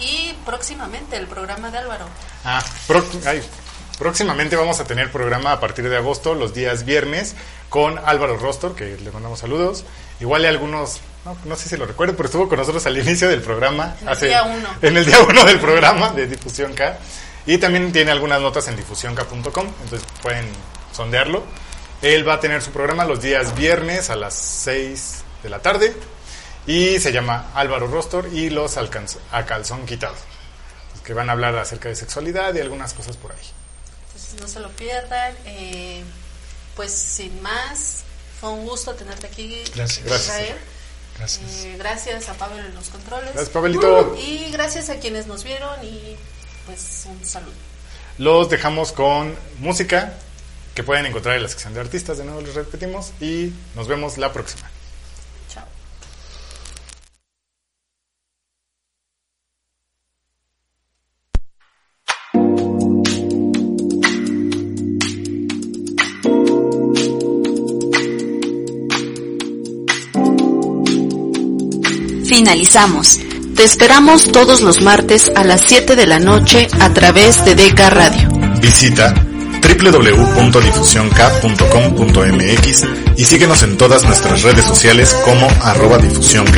Y próximamente el programa de Álvaro. Ah, pro- ay, próximamente vamos a tener programa a partir de agosto, los días viernes, con Álvaro Rostor, que le mandamos saludos. Igual hay algunos, no, no sé si lo recuerdo, pero estuvo con nosotros al inicio del programa. En el día uno. En el día uno del programa de Difusión K. Y también tiene algunas notas en difusionk.com, entonces pueden sondearlo. Él va a tener su programa los días viernes a las 6 de la tarde. Y se llama Álvaro Rostor y los alcanz- a calzón quitado que van a hablar acerca de sexualidad y algunas cosas por ahí. Entonces no se lo pierdan. Eh, pues sin más, fue un gusto tenerte aquí, Gracias. Gracias. Israel. Gracias. Eh, gracias a Pablo en los controles. Gracias, Pablito. Y gracias a quienes nos vieron y pues un saludo. Los dejamos con música que pueden encontrar en la sección de artistas, de nuevo les repetimos, y nos vemos la próxima. Chao. Finalizamos. Te esperamos todos los martes a las 7 de la noche a través de DK Radio. Visita www.difusionk.com.mx y síguenos en todas nuestras redes sociales como arroba difusionk.